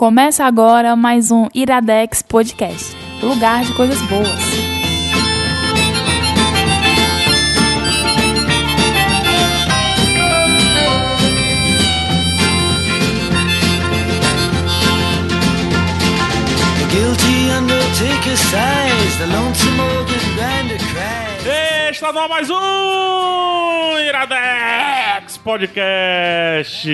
Começa agora mais um Iradex Podcast lugar de coisas boas. Está no mais um Iradex Podcast.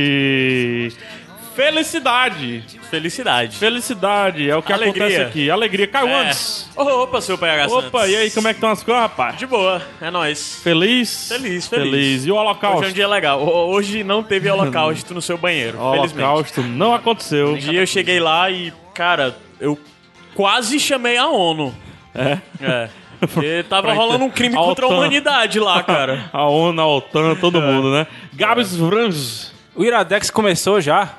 Felicidade. Felicidade. Felicidade é o que Alegria. acontece aqui. Alegria. Caiu É. antes. Opa, seu PH Opa, Santos. e aí, como é que estão as coisas, rapaz? De boa, é nóis. Feliz? Feliz, feliz. E o Hoje é holocausto? um dia legal. Ho- Hoje não teve holocausto no seu banheiro, O felizmente. holocausto não aconteceu. Um dia eu cheguei lá e, cara, eu quase chamei a ONU. É. É. Porque tava rolando um crime a contra a humanidade lá, cara. A ONU, a OTAN, É. todo mundo, né? Gabs Vranz. O Iradex começou já?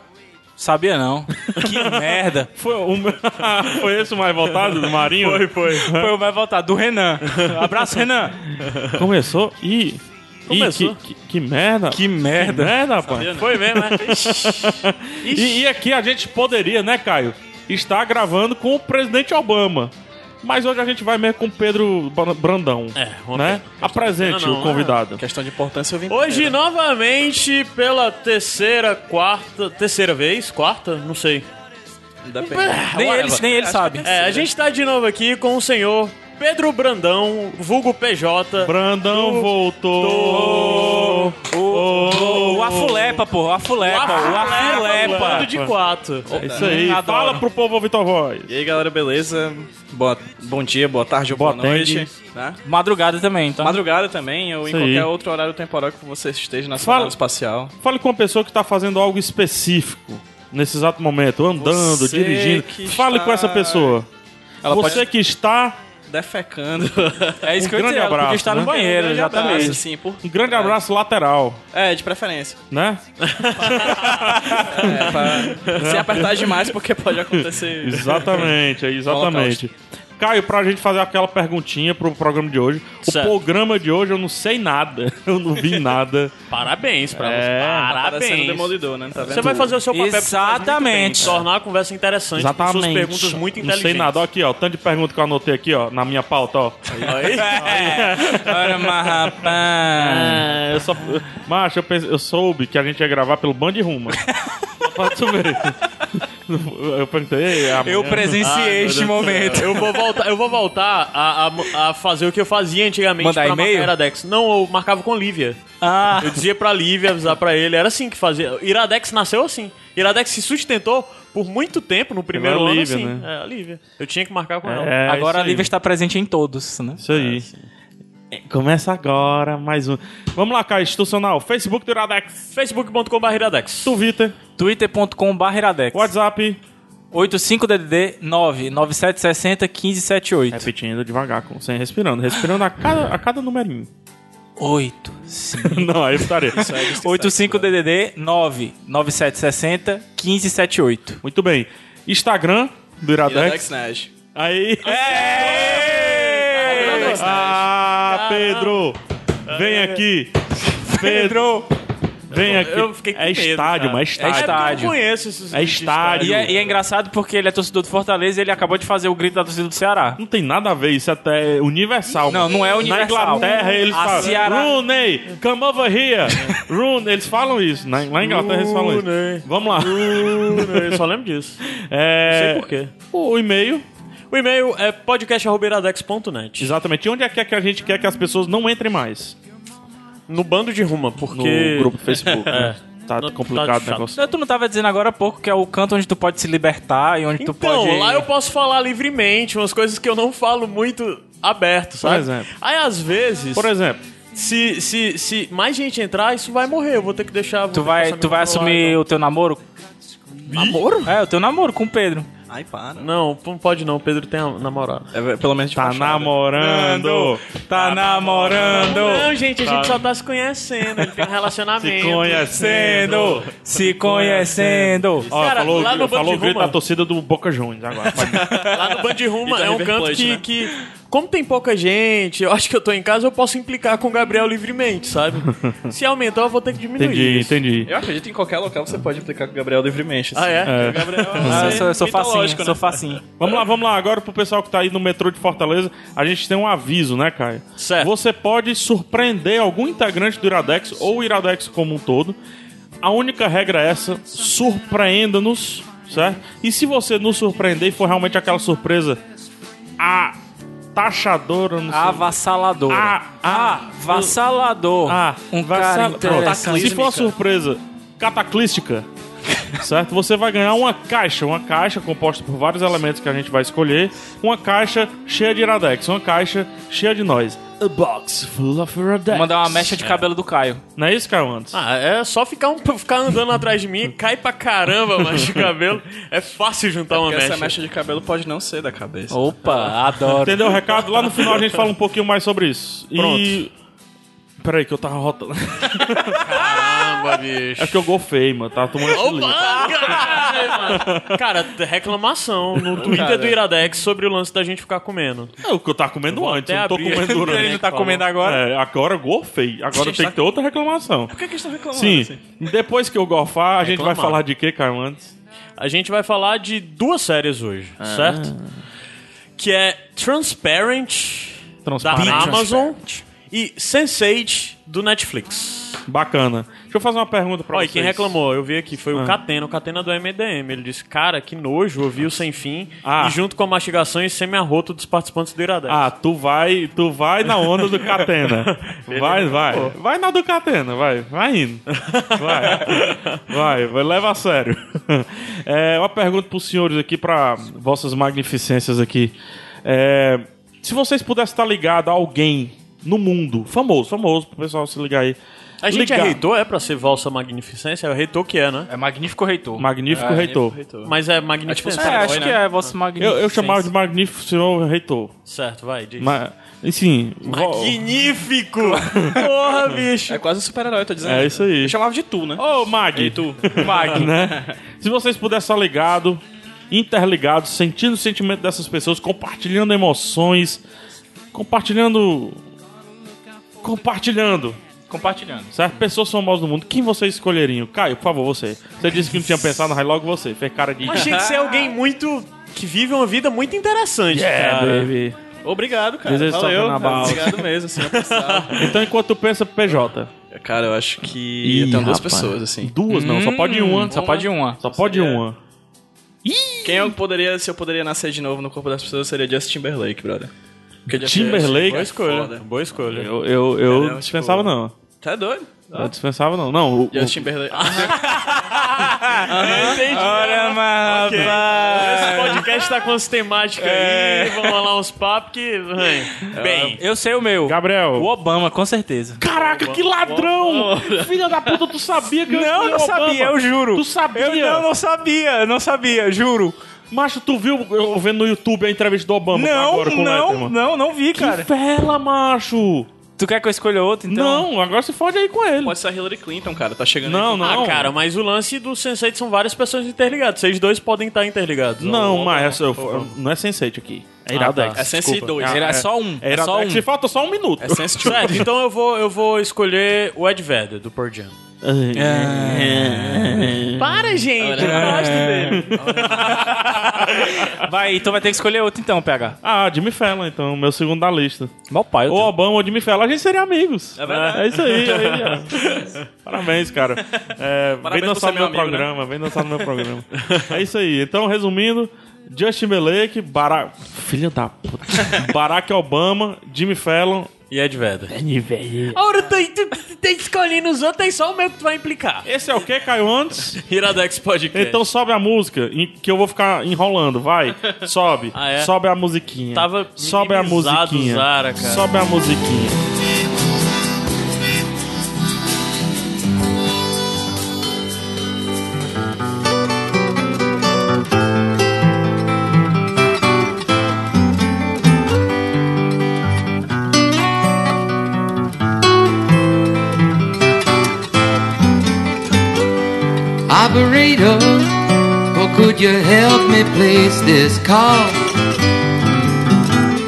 Sabia não. Que merda. Foi, um... foi esse o mais votado do Marinho? Foi, foi. Foi o mais votado, do Renan. Abraço, Renan. Começou e... Começou. Ih, que, que, que merda. Que merda. Que merda, rapaz. Foi mesmo, é? Ixi. E, e aqui a gente poderia, né, Caio, estar gravando com o presidente Obama. Mas hoje a gente vai mesmo com o Pedro Bra- Brandão. É, né? Apresente não, não, o convidado. Questão de importância eu vim. Hoje, novamente, pela terceira, quarta... Terceira vez? Quarta? Não sei. Nem ele, nem ele sabe. É, a gente tá de novo aqui com o senhor Pedro Brandão, vulgo PJ. Brandão Do- voltou. O, o Afulepa, pô. O Afulepa. O Afulepa. de quatro. É isso aí. Adoro. Fala pro povo Vitor Voz. E aí galera, beleza? Boa, bom dia, boa tarde ou Boa boa, noite. Né? Madrugada também, então. Madrugada também, ou em Isso aí. qualquer outro horário temporal que você esteja na Fala- sua espacial. Fale com uma pessoa que tá fazendo algo específico nesse exato momento, andando, Você dirigindo. Fale está- com essa pessoa. Ela Você pode... que está. Defecando. É isso Um que eu grande dizer. Abraço, estar né? no banheiro, Um grande exatamente. abraço, assim, por... Um grande abraço lateral, É, de preferência. né? É, pra... Sem apertar demais, porque pode acontecer. Exatamente, é exatamente. Caio, pra gente fazer aquela perguntinha pro programa de hoje. Certo. O programa de hoje eu não sei nada. Eu não vi nada. Parabéns pra É, você. Tá Parabéns. demolidor, né? Tá vendo? Você vai fazer o seu papel Exatamente. bem. Tornar a conversa interessante com Exatamente. suas perguntas muito Não inteligentes. sei nada. Ó, aqui, ó. Tanto de pergunta que eu anotei aqui, ó, na minha pauta, ó. Aí. Olha, mas rapaz. É, eu só. Macho, eu, pense- eu soube que a gente ia gravar pelo Band Ruma. Só pra tu ver. Eu perguntei. Eu presenciei este momento. Eu vou voltar, eu vou voltar a, a- a fazer o que eu fazia antigamente Mandar pra e-mail? marcar Iradex. Não, eu marcava com Lívia. Ah, Eu dizia pra Lívia, avisar pra ele. Era assim que fazia. Iradex nasceu assim. Iradex se sustentou por muito tempo no primeiro Pela ano Lívia, assim. né? É, a Lívia. Eu tinha que marcar com ela. É, agora a. Lívia está presente em todos, né? Isso aí. É, Começa agora mais um. Vamos lá, Caio, institucional. Facebook do Iradex. Facebook.com.br Iradex. Twitter. twitter.com.br iradex. WhatsApp. 85DDD 99760 1578. Repetindo devagar, com, sem respirando. Respirando a cada, a cada numerinho. 8, 5. Não, aí eu estaria. 85DDD 99760 1578. Muito bem. Instagram do Iradex. Iradex Nerd. Aí. Iradex Nerd. Ah, Pedro! Vem aqui. Pedro! Vem aqui. Eu fiquei com é medo, estádio, cara. mas estádio. É É porque eu estádio. não conheço esses É estádio. E é, e é engraçado porque ele é torcedor do Fortaleza e ele acabou de fazer o grito da torcida do Ceará. Não tem nada a ver, isso até é universal. Não, não é universal. Na Inglaterra eles A falam, Ceará- Rooney, come over here. Rooney, eles falam isso. Na, lá em Inglaterra eles falam Rooney. isso. Vamos lá. Eu só lembro disso. É, Não sei por quê. O e-mail, O e-mail é podcast.iradex.net. exatamente. E onde é que, é que a gente quer que as pessoas não entrem mais? No bando de ruma, No porque... grupo do Facebook. né? Tá Não- complicado tá o negócio. Tu não tava dizendo agora há pouco que é o canto onde tu pode se libertar e onde tu Então, pode. lá eu posso falar livremente, umas coisas que eu não falo muito aberto, sabe? exemplo. Aí, às vezes, Por exemplo, se, se, se mais gente entrar, isso vai morrer. Eu vou ter que deixar... Tu vai, tu vai assumir e tal. o teu namoro? Namoro? É, o teu namoro com o Pedro. Ai, para. Não, não pode não. Pedro tem a namorada. É, pelo menos de tá fachada. namorando. Tá namorando. Não, gente, a gente só tá se conhecendo. Ele tem um relacionamento. Se conhecendo. Se conhecendo. Ó, Cara, falou, lá no falou Band o grito Ruma- da torcida do Boca Juniors agora. Lá no Band Ruma é um canto que, né? que como tem pouca gente, eu acho que eu tô em casa, eu posso implicar com o Gabriel livremente, sabe? Se aumentar, eu vou ter que diminuir. Entendi, isso. entendi. Eu acredito que em qualquer local você pode implicar com o Gabriel livremente. Ah, é? É. O Gabriel Ah, eu sou, eu sou facinho, mitológico, sou né? facinho. Vamos lá, vamos lá. Agora pro pessoal que tá aí no metrô de Fortaleza, a gente tem um aviso, né, Caio? Certo. Você pode surpreender algum integrante do Iradex ou o Iradex como um todo. A única regra é essa: surpreenda-nos, certo? E se você nos surpreender e for realmente aquela surpresa, a taxadora, não sei. Avassalador. Ah, ah, Avassalador. Ah, um cara interessante. Se for uma surpresa cataclística, certo? Você vai ganhar uma caixa, uma caixa composta por vários elementos que a gente vai escolher, uma caixa cheia de Iradex, uma caixa cheia de nós. A box full of Iradex. Vou mandar uma mecha de cabelo do Caio. Não é isso, Caio Antes? Ah, é só ficar, um, ficar andando atrás de mim, cai pra caramba, mas de cabelo. É fácil juntar uma Porque mecha. essa mecha de cabelo pode não ser da cabeça. Opa, adoro. Entendeu o recado? Lá no final a gente fala um pouquinho mais sobre isso. E... Peraí, que eu tava rotando. Caramba, bicho. É porque eu golfei, mano. Tava tomando. Opa, caralho! Cara, reclamação no Twitter do Iradex sobre o lance da gente ficar comendo. É o que eu tava comendo vou antes, eu não tô abrir. comendo durante. Ele não tá comendo agora? É, agora eu golfei. Agora tem que ter outra reclamação. Por que, que eles estão reclamando? Sim, assim? depois que eu golfar, a gente vai falar de quê, Caio, antes? A gente vai falar de duas séries hoje, Ah. certo? Que é Transparent, Transparent. da Amazon e Sense8 do Netflix. Bacana. Deixa eu fazer uma pergunta pra Olha, vocês. quem reclamou, eu vi aqui, foi o Ah. Catena, o Catena do MDM. Ele disse, cara, que nojo, ouvi o Sem Fim Ah. e junto com a mastigação e semi-arroto dos participantes do Iradex. Ah, tu vai, tu vai na onda do Catena. Vai, vai. Vai na do Catena, vai. Vai indo. Vai. Vai, vai leva a sério. É, uma pergunta pros senhores aqui, pra vossas magnificências aqui. É, se vocês pudessem estar ligados a alguém no mundo, famoso, famoso, pro pessoal se ligar aí. a gente ligar. é reitor, é pra ser Valsa Magnificência? É o reitor que é, né? É magnífico reitor. Magnífico reitor. Mas é É Magnificência. tipo É, acho né? que é vosso magnífico. Eu, eu chamava de magnífico senhor reitor. Certo, vai, diz. Mas, enfim. Magnífico! Porra, bicho! É quase um super-herói, tô dizendo. É isso aí. Eu chamava de tu, né? Ô, Mag. E tu? Mag, né? Se vocês pudessem estar ligados, interligados, sentindo o sentimento dessas pessoas, compartilhando emoções, compartilhando. Compartilhando, Compartilhando. certo? Pessoas famosas do mundo. Quem vocês escolheriam? Caio, por favor, você. Você disse que não tinha pensado, mas logo você. Fez cara de. Mas tinha que ser alguém muito. que vive uma vida muito interessante, É, cara. baby. Obrigado, cara. Vezes Valeu. na. Obrigado mesmo, assim, eu pensava. Então, enquanto tu pensa, PJ. Cara, eu acho que Ih, tenho duas rapaz. pessoas, assim. Duas, não, só pode uma. Só pode uma. Só pode Seria- uma. Quem eu poderia, se eu poderia nascer de novo no corpo das pessoas, seria Justin Timberlake, brother. Timberlake? Boa escolha. Foda. Boa escolha. Eu, eu, eu Entendeu? dispensava, Tipo- não. Tá doido? Eu dispensava, não. Não, o, o- Justin Timberlake. Entendi. Olha, mas. Esse podcast tá com as temáticas aí, vamos lá uns papos que. ai, Bem, Eu sei o meu. Gabriel. O Obama, com certeza. Caraca, que ladrão! Filha da puta, tu sabia que eu Não, não Obama. sabia, eu juro. Tu sabia? Eu não, não sabia, eu não sabia, juro. Macho, tu viu eu vendo no YouTube a entrevista do Obama Não, agora com o não, Letterman? não, não vi, cara. Que fela, macho! Tu quer que eu escolha outro, então? Não, agora se fode aí com ele. Pode ser a Hillary Clinton, cara. Tá chegando Não, aí. não. ah, cara, mas o lance do Sense8 são várias pessoas interligadas. Vocês dois podem estar interligados. Não, mas eu- não é Sense8 aqui. É Ah, Iradex. tá. É Sense 2. Era só um. É É só Iradex. um. Se falta só um minuto. É Sense 2. Certo, então eu vou, eu vou escolher o Ed Vedder, do Pearl Jam. Para, gente, eu gosto dele. Vai, então vai ter que escolher outro então, PH. Ah, Jimmy Fallon, então, meu segundo da lista. Mal pai, Ou Obama ou Jimmy Fallon, a gente seria amigos. É verdade. É isso aí. aí, ó. Parabéns, cara. É, Parabéns vem por dançar ser no meu meu amigo, programa, vem dançar no meu programa. É isso aí. Então, resumindo, Justin Timberlake, Barack... Filha da puta. Barack Obama, Jimmy Fallon... E Ed Vedder. Ora, tu, tu, tu tá escolhendo os outros, aí só o meu que tu vai implicar. Esse é o que, Caio antes? Iradex Podcast. Então sobe a música, em- que eu vou ficar enrolando, vai. Sobe. Ah, é? Sobe a musiquinha. Tava Sobe a minimizado musiquinha. Zara, cara. Sobe a musiquinha. Operator, or could you help me place this call?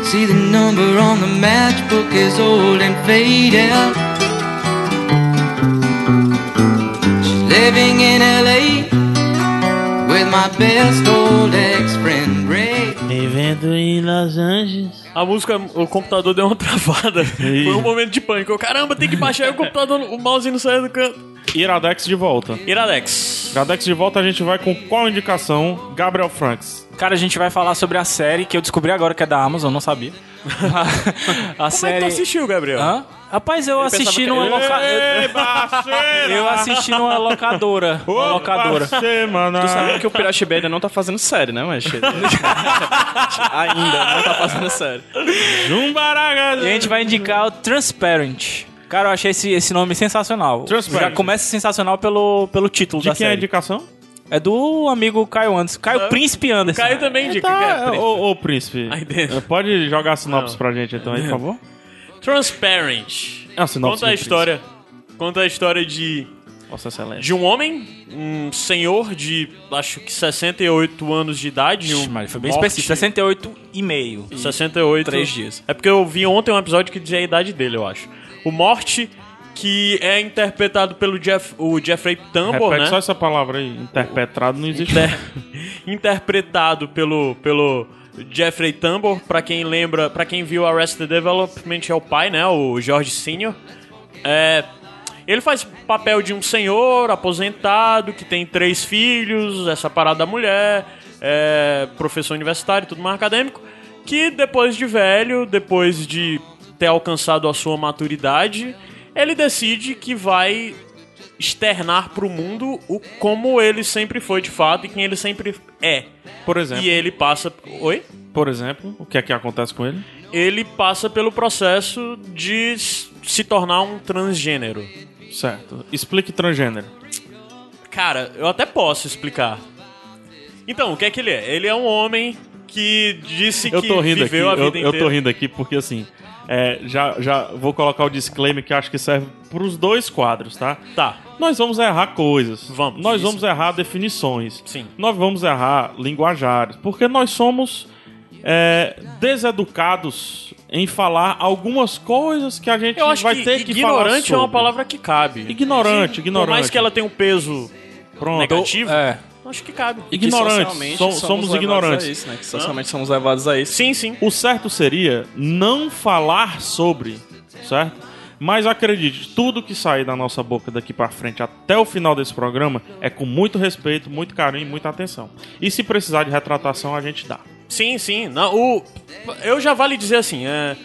See the number on the matchbook is old and faded. She's living in LA with my best old ex friend Ray. Vivendo em Los Angeles. A música, o computador deu uma travada. Foi um momento de pânico. Eu, Caramba, tem que baixar aí o computador, o mouse não saiu do canto. Iradex de volta. Iradex. Iradex de volta a gente vai com qual indicação? Gabriel Franks. Cara, a gente vai falar sobre a série que eu descobri agora que é da Amazon, não sabia. a Como é série. que tu assistiu, Gabriel? Hã? Rapaz, eu assisti pensava numa que- locadora. Eu assisti numa locadora. Uma Ô, locadora. parceira, Tu sabe que o Piratiba ainda não tá fazendo série, né, mas... ainda não tá fazendo série. Jumbaraga. E a gente vai indicar o Transparent. Cara, eu achei esse, esse nome sensacional. Transparent. Já começa sensacional pelo, pelo título De da quem é a indicação? É do amigo Caio Anderson. Caio Príncipe Anderson. Caio também indica. Tá, que é príncipe. ô, ô, príncipe. Dentro. Pode jogar a sinopse pra gente então aí, por favor? Transparent. É a sinopse Conta a história. Conta a história de, Vossa Excelência. de um homem, um senhor de acho que 68 anos de idade. Ixi, um mas foi bem morte- específico. 68 e meio. 68. Três dias. É porque eu vi ontem um episódio que dizia a idade dele, eu acho. O Morte, que é interpretado pelo Jeff, o Jeffrey Tambor, Repete né? só essa palavra aí. Interpretado não existe. Inter- interpretado pelo, pelo Jeffrey Tambor, pra quem lembra, para quem viu Arrested Development é o pai, né, o George Senior. É, ele faz papel de um senhor aposentado que tem três filhos, é separado da mulher, é professor universitário, tudo mais acadêmico, que depois de velho, depois de ter alcançado a sua maturidade, ele decide que vai externar pro mundo o como ele sempre foi de fato e quem ele sempre é. Por exemplo, E ele passa, oi? por exemplo, o que é que acontece com ele? Ele passa pelo processo de se tornar um transgênero. Certo. Explique transgênero. Cara, eu até posso explicar. Então, o que é que ele é? Ele é um homem que disse Eu que tô rindo aqui, viveu a eu, vida eu inteira. tô rindo aqui porque assim, é, já, já vou colocar o disclaimer que acho que serve pros dois quadros, tá? Tá. Nós vamos errar coisas. Vamos. Nós Isso. vamos errar definições. Sim. Nós vamos errar linguajares. Porque nós somos é, deseducados em falar algumas coisas que a gente Eu acho vai que ter que falar ignorante é uma palavra que cabe. Ignorante, Sim, ignorante. Por mais que ela tenha um peso Pronto. negativo, É. acho que cabe. E que Ignorantes. somos levados ignorantes. A isso, né? Que socialmente somos levados a isso. Sim, sim. O certo seria não falar sobre, certo? Mas acredite, tudo que sair da nossa boca daqui pra frente até o final desse programa é com muito respeito, muito carinho e muita atenção. E se precisar de retratação, a gente dá. Sim, sim. Não, o, eu já vale dizer assim, é,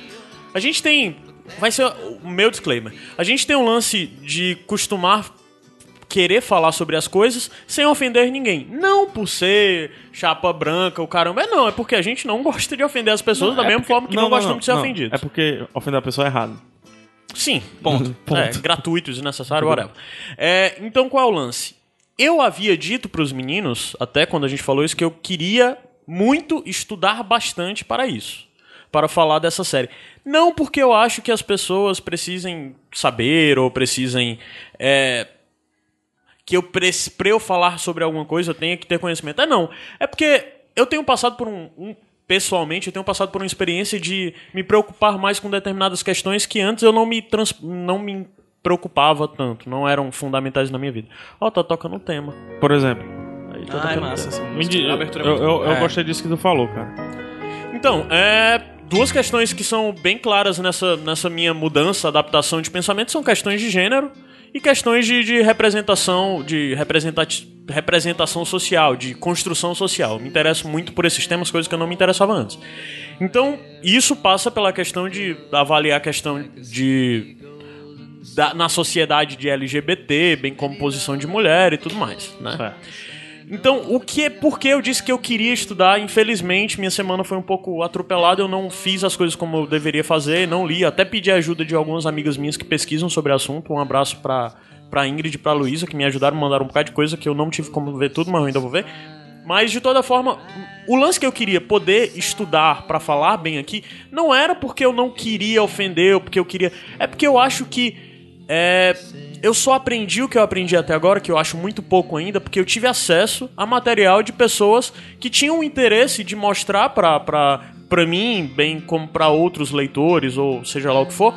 a gente tem. Vai ser o meu disclaimer. A gente tem um lance de costumar querer falar sobre as coisas sem ofender ninguém. Não por ser chapa branca, o caramba. É não, é porque a gente não gosta de ofender as pessoas da É mesma porque- forma que não, gostamos de ser não. ofendidos. É porque ofender a pessoa é errado. Sim. Ponto. Ponto. É, gratuito, desnecessário, whatever. É, então qual é o lance? Eu havia dito pros meninos, até quando a gente falou isso, que eu queria muito estudar bastante para isso. Para falar dessa série. Não porque eu acho que as pessoas precisem saber ou precisem. É, que eu pra eu falar sobre alguma coisa eu tenha que ter conhecimento. É não. É porque eu tenho passado por um, um- pessoalmente, eu tenho passado por uma experiência de me preocupar mais com determinadas questões que antes eu não me trans, não me preocupava tanto, não eram fundamentais na minha vida. Ó, tá tocando um tema. Por exemplo, Aí tá Ah, é tocando massa. tema. essa me música. eu, é eu, muito eu, boa. É. gostei disso que tu falou, cara. Então, é, duas questões que são bem claras nessa, nessa minha mudança, adaptação de pensamento são questões de gênero e questões de, de representação, de representação social, de construção social. Me interesso muito por esses temas, coisas que eu não me interessava antes. Então, isso passa pela questão de avaliar a questão de da- na sociedade de LGBT, bem como posição de mulher e tudo mais, né? Então, o que é porque eu disse que eu queria estudar, infelizmente, minha semana foi um pouco atropelada, eu não fiz as coisas como eu deveria fazer, não li, até pedi ajuda de algumas amigas minhas que pesquisam sobre o assunto. Um abraço pra, pra Ingrid e pra Luísa, que me ajudaram, mandaram um bocado de coisa que eu não tive como ver tudo, mas eu ainda vou ver. Mas de toda forma, o lance que eu queria poder estudar pra falar bem aqui não era porque eu não queria ofender ou porque eu queria, é porque eu acho que é, eu só aprendi o que eu aprendi até agora, que eu acho muito pouco ainda, porque eu tive acesso a material de pessoas que tinham interesse de mostrar pra, mim, bem como pra outros leitores, ou seja lá o que for,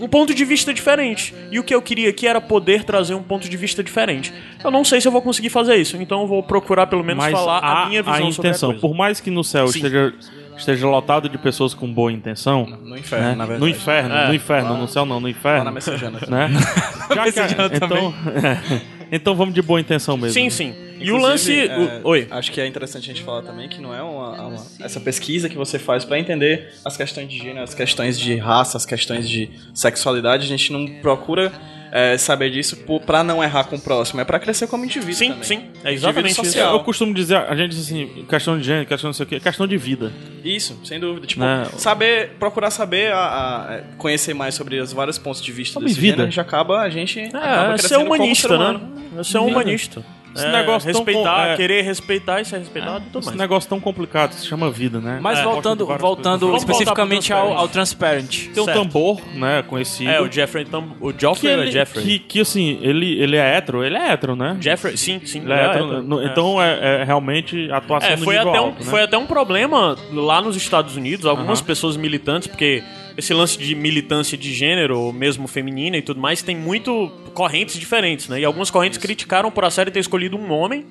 um ponto de vista diferente. E o que eu queria aqui era poder trazer um ponto de vista diferente. Eu não sei se eu vou conseguir fazer isso, então eu vou procurar pelo menos Mas falar a, a minha visão a sobre a intenção, coisa. por mais que no céu Sim. esteja, esteja lotado de pessoas com boa intenção, No inferno, né? na verdade. no inferno, É. no inferno, no céu não, no inferno, Lá na Messejana. né? Já que Messejana então, então vamos de boa intenção mesmo. Sim, né? sim. E o lance. É, o- Oi. Acho que é interessante a gente falar também que não é uma, uma- essa pesquisa que você faz pra entender as questões de gênero, as questões de raça, as questões de sexualidade. A gente não procura é, saber disso pra não errar com o próximo, é pra crescer como indivíduo. Sim, também. sim. É exatamente isso. social. Eu costumo dizer, a gente diz assim, questão de gênero, questão não sei o quê, questão de vida. Isso, sem dúvida. Tipo, Né? saber, procurar saber, a, a- conhecer mais sobre os vários pontos de vista Sobre desse vida. gênero, a gente acaba, a gente acaba É, ser humanista, ser né? humano. É ser um humanista. Esse É, negócio tão respeitar, com- é. querer respeitar e ser respeitado tudo Esse negócio tão complicado que se chama vida, né? Mas É, voltando, voltando especificamente pro ao, ao Transparent. Tem um Certo. tambor, né, conhecido. É, o Jeffrey Tam... O que, Joffrey ou é ele, Jeffrey? que, que, assim, ele, ele é hétero, ele é hétero, né? Jeffrey, sim, sim. Ele é hétero, hétero. no- É. Então é, é realmente atuação É, no foi nível até, um, alto, né? foi até um problema lá nos Estados Unidos, algumas Aham. pessoas militantes, porque esse lance de militância de gênero, ou mesmo feminina e tudo mais, tem muito correntes diferentes, né? E algumas correntes criticaram por a série ter escolhido um homem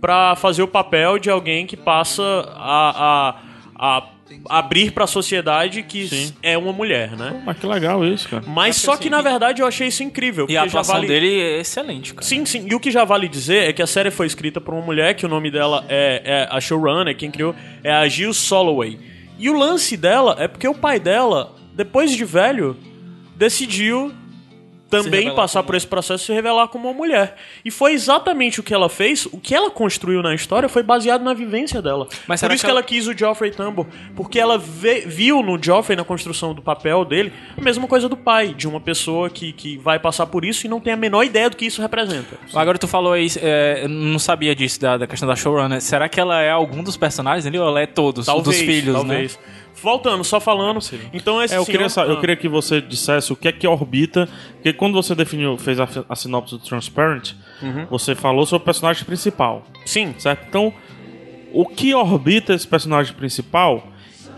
pra fazer o papel de alguém que passa a, a, a abrir pra sociedade que Sim. é uma mulher, né? Mas que legal isso, cara. Mas só que, na verdade, eu achei isso incrível. E a atuação vale... dele é excelente, cara. Sim, sim. E o que já vale dizer é que a série foi escrita por uma mulher, que o nome dela é, é a showrunner, quem criou é a Jill Soloway. E o lance dela é porque o pai dela, depois de velho, decidiu também passar como- por esse processo e se revelar como uma mulher. E foi exatamente o que ela fez, o que ela construiu na história foi baseado na vivência dela. Mas por isso que ela... ela- quis o Geoffrey Tambor, porque ela vê- viu no Geoffrey, na construção do papel dele, a mesma coisa do pai, de uma pessoa que, que vai passar por isso e não tem a menor ideia do que isso representa. Agora tu falou aí, é, eu não sabia disso, da, da questão da showrunner. Será que ela é algum dos personagens ali ou ela é todos? Talvez, dos filhos, talvez. Voltando, só falando. Então esse É, eu, senhor- queria, eu Ah. queria que você dissesse o que é que orbita. Porque quando você definiu, fez a, a sinopse do Transparent, Uhum. você falou sobre o personagem principal, Sim. certo? Então, o que orbita esse personagem principal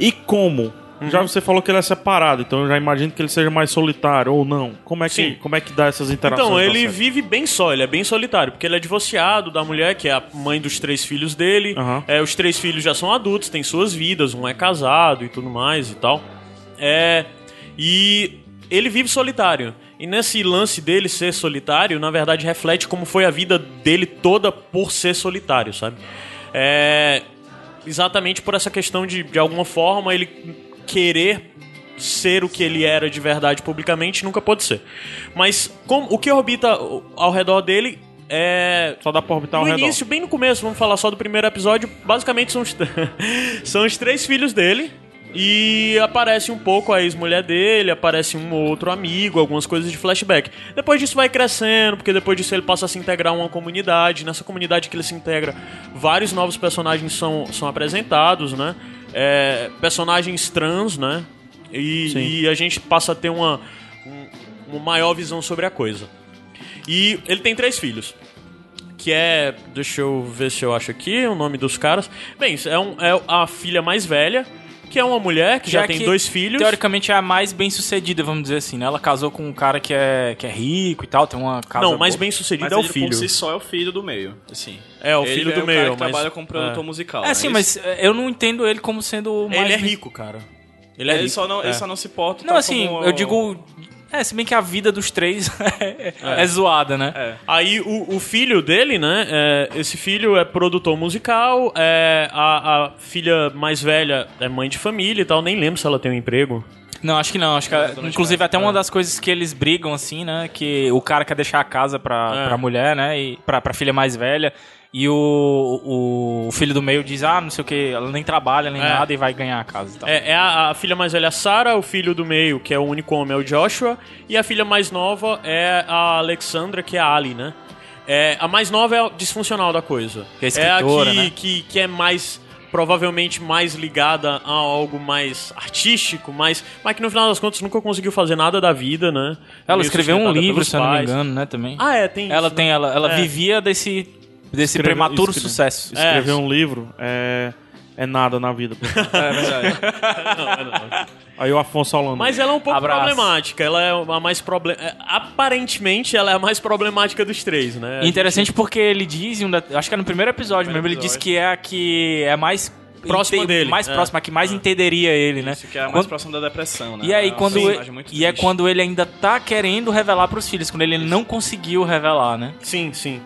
e como? Uhum. Já você falou que ele é separado, então eu já imagino que ele seja mais solitário ou não. Como é que, Sim. como é que dá essas interações? Então, ele vive bem só, ele é bem solitário, porque ele é divorciado da mulher, que é a mãe dos três filhos dele. Aham. É, os três filhos já são adultos, têm suas vidas, um é casado e tudo mais e tal. É, e ele vive solitário. E nesse lance dele ser solitário, na verdade, reflete como foi a vida dele toda por ser solitário, sabe? É, exatamente por essa questão de, de alguma forma, ele querer ser o que ele era de verdade publicamente nunca pôde ser. Mas como, o que orbita ao redor dele é. Só dá pra orbitar ao no redor. início, bem no começo, vamos falar só do primeiro episódio. Basicamente são os, são os três filhos dele. E aparece um pouco a ex-mulher dele, aparece um ou outro amigo, algumas coisas de flashback. Depois disso vai crescendo, porque depois disso ele passa a se integrar a uma comunidade. Nessa comunidade que ele se integra, vários novos personagens são, são apresentados, né? É, personagens trans, né? E, e a gente passa a ter uma, um- uma maior visão sobre a coisa. E ele tem três filhos. Que é. Deixa eu ver se eu acho aqui o nome dos caras. Bem, é, um, é a filha mais velha, que é uma mulher que já, tem que, dois filhos. Teoricamente é a mais bem sucedida, vamos dizer assim, né? Ela casou com um cara que é, que é rico e tal, tem uma casa. Não, mais boa. bem sucedido Mas é o ele filho. por si só é o filho do meio, assim. É, o Ele filho é do o meio, cara que mas. trabalha como produtor musical. É, né? sim, mas é, eu não entendo ele como sendo o mais. Ele é rico, cara. Ele é Ele rico. só não, é. ele só não se porta. Não, tá assim, como- eu digo. É, se bem que a vida dos três é, é zoada, né? É. Aí o, o filho dele, né? é, esse filho é produtor musical, é, a, a filha mais velha é mãe de família e tal, nem lembro se ela tem um emprego. Não, acho que não. Acho que, inclusive, até uma das coisas que eles brigam, assim, né? Que o cara quer deixar a casa pra, É. pra mulher, né? E pra, pra filha mais velha. E o, o filho do meio diz, ah, não sei o que, ela nem trabalha nem É. nada e vai ganhar a casa tal. É, é a, a filha mais velha, a Sarah, o filho do meio, que é o único homem, é o Joshua, e a filha mais nova é a Alexandra, que é a Ali, né? É, a mais nova é a disfuncional da coisa. Que é a escritora, que, né? que, que é mais provavelmente mais ligada a algo mais artístico, mais, mas que no final das contas nunca conseguiu fazer nada da vida, né? Ela Meio escreveu um livro, se eu não me engano, né, também. Ah, é, tem ela isso, tem, né? ela, ela É. vivia desse, desse Escreveu- prematuro escreve- sucesso. É. Escreveu um livro. é, é nada na vida. É verdade. Aí o Afonso Holanda. Mas ela é um pouco Abraço. problemática. Ela é a mais problem... é, Aparentemente, ela é a mais problemática dos três, né? A Interessante porque ele diz, um da- acho que é no primeiro episódio mesmo, ele diz que é a que é mais Próxima inte- dele, mais é. próxima, a que mais entenderia ele, né? Isso que é a mais Quando- próxima da depressão, né? E aí É quando ele, e é quando ele ainda tá querendo revelar pros filhos, quando ele não conseguiu revelar, né? Sim, sim.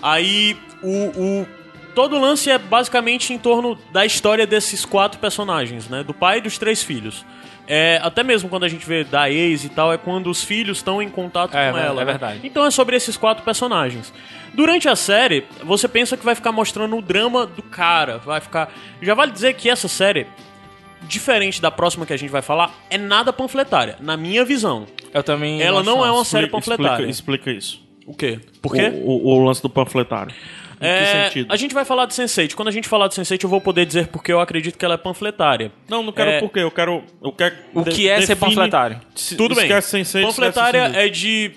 Aí o, o todo o lance é basicamente em torno da história desses quatro personagens, né? Do pai e dos três filhos. É, até mesmo quando a gente vê da ex e tal, é quando os filhos estão em contato É, com é ela. né? verdade. Então é sobre esses quatro personagens. Durante a série, você pensa que vai ficar mostrando o drama do cara, vai ficar. Já vale dizer que essa série, diferente da próxima que a gente vai falar, é nada panfletária, na minha visão. Eu também Ela não é uma série panfletária. Explica, explica isso. O quê? Por quê? O, o- o lance do panfletário. É, que sentido? A gente vai falar de Sense8. Quando a gente falar de Sense8, eu vou poder dizer porque eu acredito que ela é panfletária. Não, não quero É- por quê. Eu quero. Eu quero O que é ser panfletário? Tudo bem. Esquece Sense8, panfletária é de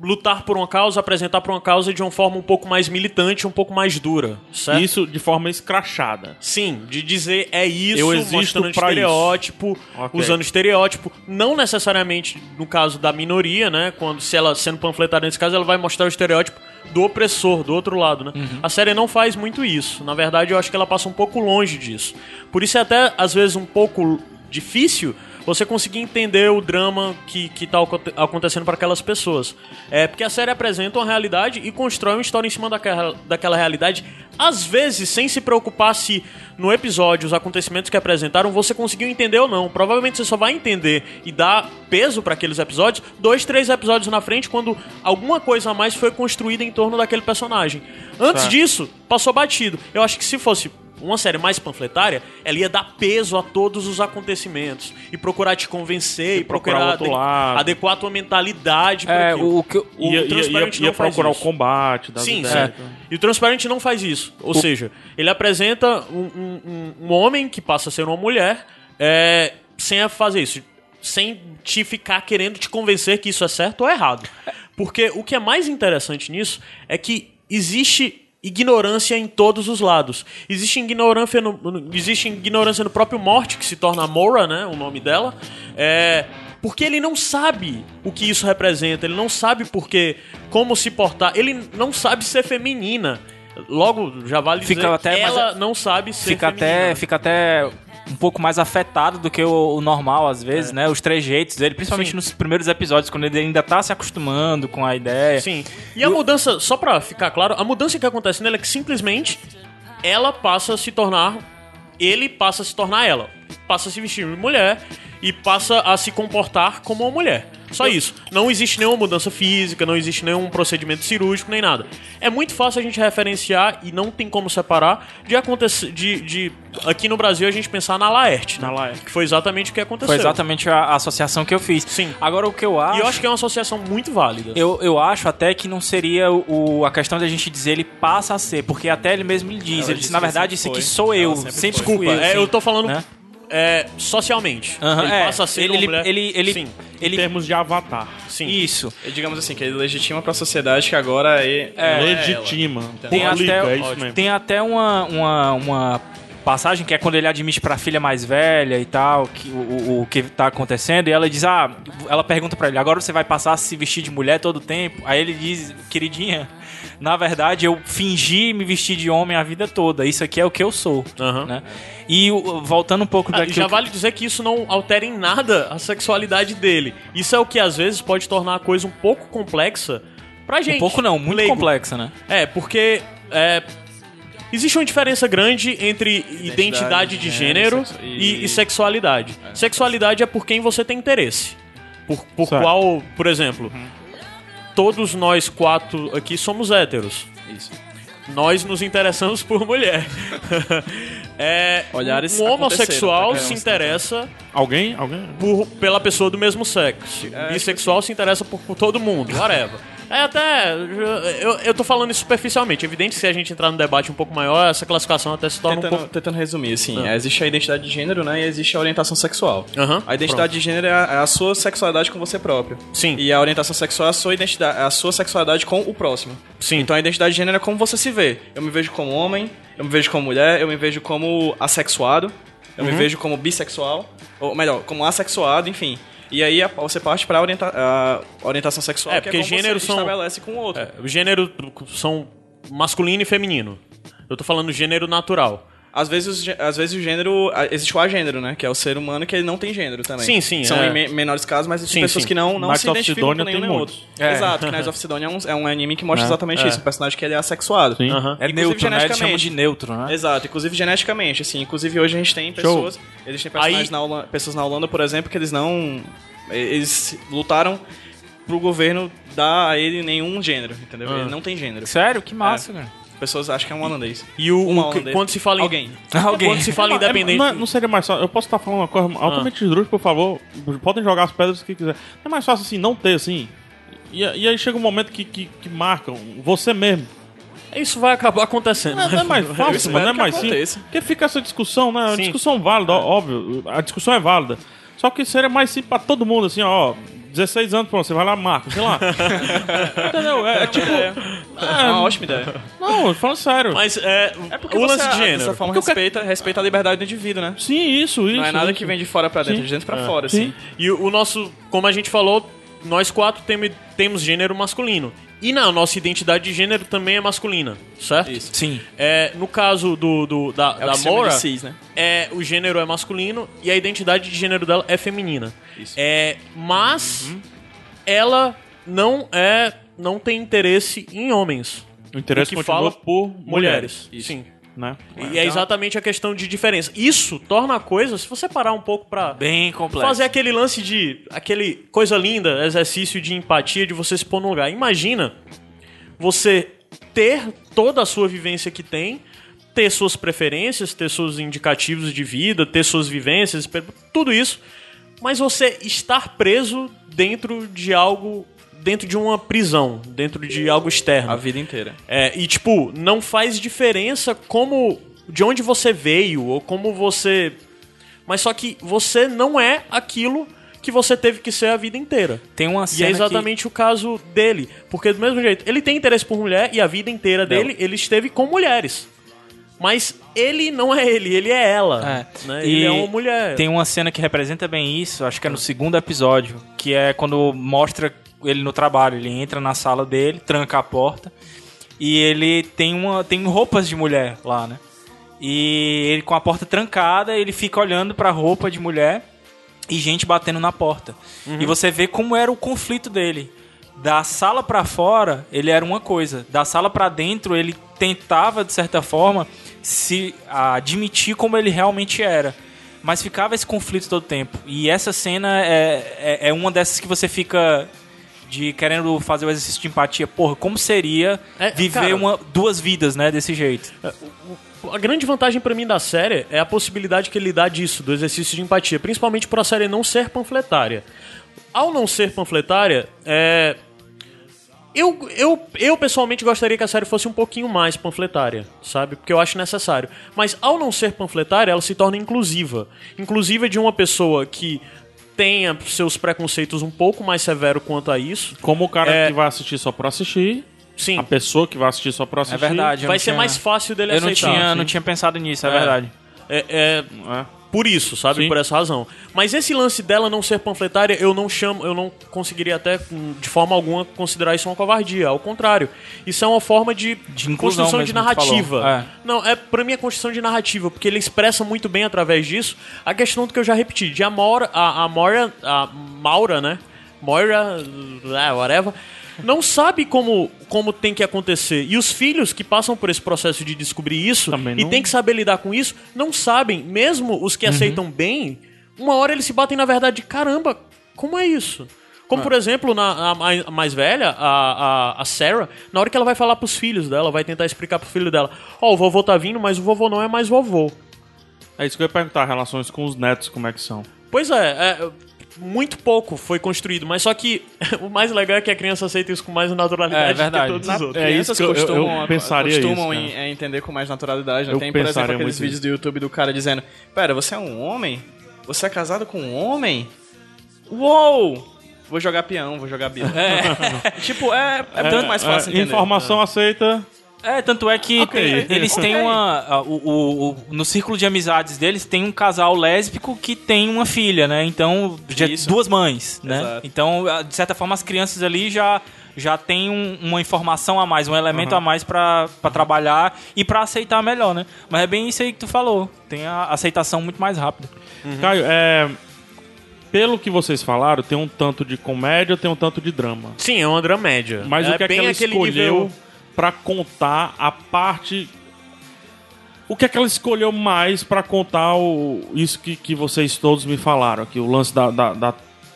lutar por uma causa, apresentar por uma causa de uma forma um pouco mais militante, um pouco mais dura, certo? Isso de forma escrachada. Sim, de dizer é isso, Eu existo mostrando pra estereótipo, Ok. usando estereótipo, não necessariamente no caso da minoria, né? Quando se ela sendo panfletária nesse caso, ela vai mostrar o estereótipo do opressor, do outro lado, né? Uhum. A série não faz muito isso. Na verdade, eu acho que ela passa um pouco longe disso. Por isso é até às vezes um pouco difícil você conseguir entender o drama que, que tá aconte- acontecendo para aquelas pessoas. É porque a série apresenta uma realidade e constrói uma história em cima daquela, daquela realidade, às vezes sem se preocupar se no episódio os acontecimentos que apresentaram você conseguiu entender ou não. Provavelmente você só vai entender e dar peso para aqueles episódios dois, três episódios na frente quando alguma coisa a mais foi construída em torno daquele personagem. Antes disso, passou batido. Eu acho que se fosse uma série mais panfletária, ela ia dar peso a todos os acontecimentos e procurar te convencer e procurar procurar, o outro ade- lado. adequar a tua mentalidade É, o que eu- O ia, ia, ia, ia não faz procurar isso. o combate das Sim, ideias. sim. E o Transparent não faz isso. Ou seja, ele apresenta um, um- um- um homem que passa a ser uma mulher é, sem a fazer isso. Sem te ficar querendo te convencer que isso é certo ou errado. Porque o que é mais interessante nisso é que existe ignorância em todos os lados. Existe ignorância no, existe ignorância no próprio Morte, que se torna Mora, né? O nome dela. É, porque ele não sabe o que isso representa, ele não sabe porque como se portar, ele não sabe ser feminina. Logo, já vale Fica dizer, até ela não sabe ser fica feminina. até, fica até um pouco mais afetado do que o, o normal, às vezes, né? Os trejeitos dele, principalmente Sim. nos primeiros episódios, quando ele ainda tá se acostumando com a ideia. Sim. E a mudança, só pra ficar claro, a mudança que acontece nela é que simplesmente ela passa a se tornar. Ele passa a se tornar ela. Passa a se vestir de mulher e passa a se comportar como uma mulher. Só isso. Não existe nenhuma mudança física, não existe nenhum procedimento cirúrgico, nem nada. É muito fácil a gente referenciar e não tem como separar de acontecer. De, de aqui no Brasil a gente pensar na Laerte. Na né? Laerte. Que foi exatamente o que aconteceu. Foi exatamente a, a associação que eu fiz. Sim. Agora, o que eu acho... E eu acho que é uma associação muito válida. Eu, eu acho até que não seria o, o- a questão de a gente dizer ele passa a ser, porque até ele mesmo lhe diz, Ela ele disse, disse na que verdade, esse aqui sou eu, sempre sempre, Desculpa, eu. é, eu tô falando Né? É, socialmente. Aham, ele é, passa a ser ele, uma ele, mulher. ele, ele, Sim. Em ele- termos de avatar. Sim. Isso. E digamos assim, que ele legitima pra sociedade que agora é. É, Legitima. Tem Publica, até, é isso mesmo. tem até uma, uma, uma passagem que é quando ele admite pra filha mais velha e tal, que, o, o, o que tá acontecendo, e ela diz, ah, ela pergunta pra ele, agora você vai passar a se vestir de mulher todo o tempo? Aí ele diz, queridinha, na verdade eu fingi me vestir de homem a vida toda, isso aqui é o que eu sou, Aham. né? E voltando um pouco Ah, e daquilo... já vale dizer que isso não altera em nada a sexualidade dele. Isso é o que às vezes pode tornar a coisa um pouco complexa pra gente. Um pouco não, muito leigo. complexa, né? É, porque é, existe uma diferença grande entre identidade, de gênero, sexu- e, e- sexualidade. Sexualidade é por quem você tem interesse. Por, por qual, por exemplo, todos nós quatro aqui somos héteros. Isso. Nós nos interessamos por mulher. é, Olhares um homossexual aconteceram, se tá? interessa Alguém? Alguém? por, pela pessoa do mesmo sexo. É, Bissexual se interessa por, por todo mundo, whatever. É até. Eu, eu tô falando isso superficialmente. É evidente que se a gente entrar num debate um pouco maior, essa classificação até se torna um Tentando, pouco. tentando resumir, assim, Ah. existe a identidade de gênero, né? E existe a orientação sexual. Aham, A identidade de gênero é a, é a sua sexualidade com você próprio. Sim. E a orientação sexual é a sua identidade, é a sua sexualidade com o próximo. Sim. Então a identidade de gênero é como você se vê. Eu me vejo como homem, eu me vejo como mulher, eu me vejo como assexuado, eu Uhum. me vejo como bissexual, ou melhor, como assexuado, enfim. E aí a- você parte pra orienta a orientação sexual, É, que porque é você são- estabelece com o outro. É, gênero são masculino e feminino. Eu tô falando gênero natural. Às vezes, às vezes o gênero. Existe o agênero, né? Que é o ser humano que ele não tem gênero também. Sim, sim, São é. em me- menores casos, mas existem Sim, pessoas sim. que não, não se identificam com nenhum nem outro. É. Exato, Knights of Sidonia é um, é um anime que mostra É, exatamente é. isso. O personagem que ele é assexuado. Sim. Aham. É Inclusive, neutro, né? Eles geneticamente. de neutro, né? Exato, inclusive geneticamente, assim. Inclusive hoje a gente tem pessoas. Existem personagens Aí- na Holanda, pessoas na Holanda, por exemplo, que eles não. Eles lutaram pro governo dar a ele nenhum gênero, entendeu? Ah. Ele não tem gênero. Sério? Que massa, cara. Pessoas acham que é um holandês. E o, Uma o- holandesa. quando se fala em, Alguém. Alguém. quando se fala em É, independente, Não, não seria mais fácil. Eu posso estar falando uma coisa altamente esdrúxula, por favor. Podem jogar as pedras que quiser. Não é mais fácil assim, não ter assim. E, e aí chega um momento que, que, que marcam você mesmo. isso vai acabar acontecendo. Não, não é mais fácil, mano, não é mais simples. Porque fica essa discussão, né? Uma Sim. discussão válida, ó- óbvio. A discussão é válida. Só que seria mais simples pra todo mundo, assim, ó. 16 anos, pronto, você vai lá, marca, sei lá. Entendeu? É, é tipo. É uma ótima ideia. Não, falando sério. Mas é, É porque o lance de Dessa gênero. forma, Porque respeita, respeita a liberdade do indivíduo, né? Sim, isso, isso. Não é nada isso. que vem de fora pra dentro, Sim. de dentro pra fora, Sim. assim. E o, o nosso, como a gente falou, nós quatro temos, temos gênero masculino. E na nossa identidade de gênero também é masculina, certo? Isso. Sim. É, no caso do, do- da, É o da Mora, cis, né? é, o gênero é masculino e a identidade de gênero dela é feminina. Isso. É, mas ela não é não tem interesse em homens. O interesse O que fala por Mulheres. mulheres. Sim. Né? E é exatamente a questão de diferença. Isso torna a coisa, se você parar um pouco pra Bem complexo. fazer aquele lance de. aquele coisa linda, exercício de empatia, de você se pôr no lugar. Imagina você ter toda a sua vivência que tem, ter suas preferências, ter seus indicativos de vida, ter suas vivências, tudo isso, mas você estar preso dentro de algo. Dentro de uma prisão, dentro de algo externo. A vida inteira. É, e tipo, não faz diferença como de onde você veio ou como você, mas só que você não é aquilo que você teve que ser a vida inteira. Tem uma E cena é exatamente o caso dele, porque do mesmo jeito, ele tem interesse por mulher e a vida inteira dele ele esteve com mulheres. Mas ele não é ele, ele é ela. É. Né? E Ele é uma mulher. Tem uma cena que representa bem isso, acho que é no segundo episódio, que é quando mostra ele no trabalho. Ele entra na sala dele, tranca a porta e ele tem uma tem roupas de mulher lá, né? E ele com a porta trancada, ele fica olhando pra roupa de mulher e gente batendo na porta. E você vê como era o conflito dele. Da sala pra fora, ele era uma coisa. Da sala pra dentro, ele tentava de certa forma se admitir como ele realmente era. Mas ficava esse conflito todo tempo. E essa cena é, é, é uma dessas que você fica de querendo fazer o exercício de empatia. Porra, como seria É, viver cara- uma, duas vidas, né, desse jeito? A grande vantagem pra mim da série é a possibilidade que ele dá disso, do exercício de empatia, principalmente por a série não ser panfletária. Ao não ser panfletária, é. Eu, eu, eu pessoalmente gostaria que a série fosse um pouquinho mais panfletária, sabe? Porque eu acho necessário. Mas ao não ser panfletária, ela se torna inclusiva. Inclusiva de uma pessoa que tenha seus preconceitos um pouco mais severo quanto a isso. Como o cara É. que vai assistir só pra assistir, Sim, a pessoa que vai assistir só pra assistir. É verdade. eu vai não ser tinha- mais fácil dele Eu não aceitar. tinha, sim. não tinha pensado nisso, é, É. verdade. É, é, É. por isso, sabe? Sim. Por essa razão. Mas esse lance dela não ser panfletária, eu não chamo, eu não conseguiria até hum, de forma alguma considerar isso uma covardia. Ao contrário, isso é uma forma de, De construção de narrativa. É. Não, é pra mim é construção de narrativa, porque ele expressa muito bem através disso a questão do que eu já repeti, de a Maura, a, a Maura, a Maura, né? Moira, é, whatever. Não sabe como, como tem que acontecer. E os filhos que passam por esse processo de descobrir isso Também e não- tem que saber lidar com isso, não sabem. Mesmo os que Uhum. aceitam bem, uma hora eles se batem na verdade de caramba, como é isso? Como, por exemplo, na a mais, velha, a, a, a Sarah, na hora que ela vai falar pros filhos dela, vai tentar explicar pro filho dela: Ó, o vovô tá vindo, mas o vovô não é mais vovô. É isso que eu ia perguntar, relações com os netos, como é que são. Pois é, é, muito pouco foi construído, mas só que o mais legal é que a criança aceita isso com mais naturalidade É verdade. que todos os outros. É isso Crianças que eu- eu- eu costumam, pensaria costumam isso, em- cara. é, entender com mais naturalidade. né? Eu Tem, por exemplo, aqueles vídeos do YouTube do cara dizendo: Pera, você é um homem? Você é casado com um homem? Uou! Vou jogar peão, vou jogar bilhar. tipo, é, é muito mais fácil É, entender. informação aceita, É, tanto é que Ok. tem- eles têm uma. a- o, o- o- no círculo de amizades deles tem um casal lésbico que tem uma filha, né? Então, já, duas mães, né? Exato. Então, de certa forma, as crianças ali já. Já tem um- uma informação a mais, um elemento a mais pra pra trabalhar e pra aceitar melhor, né? Mas é bem isso aí que tu falou. Tem a aceitação muito mais rápida. Caio, é. Pelo que vocês falaram, tem um tanto de comédia, tem um tanto de drama. Sim, é uma dramédia. Mas é o que é que ela escolheu nível- pra contar a parte. O que é que ela escolheu mais pra contar o... isso que, que vocês todos me falaram aqui? O lance da. da, da...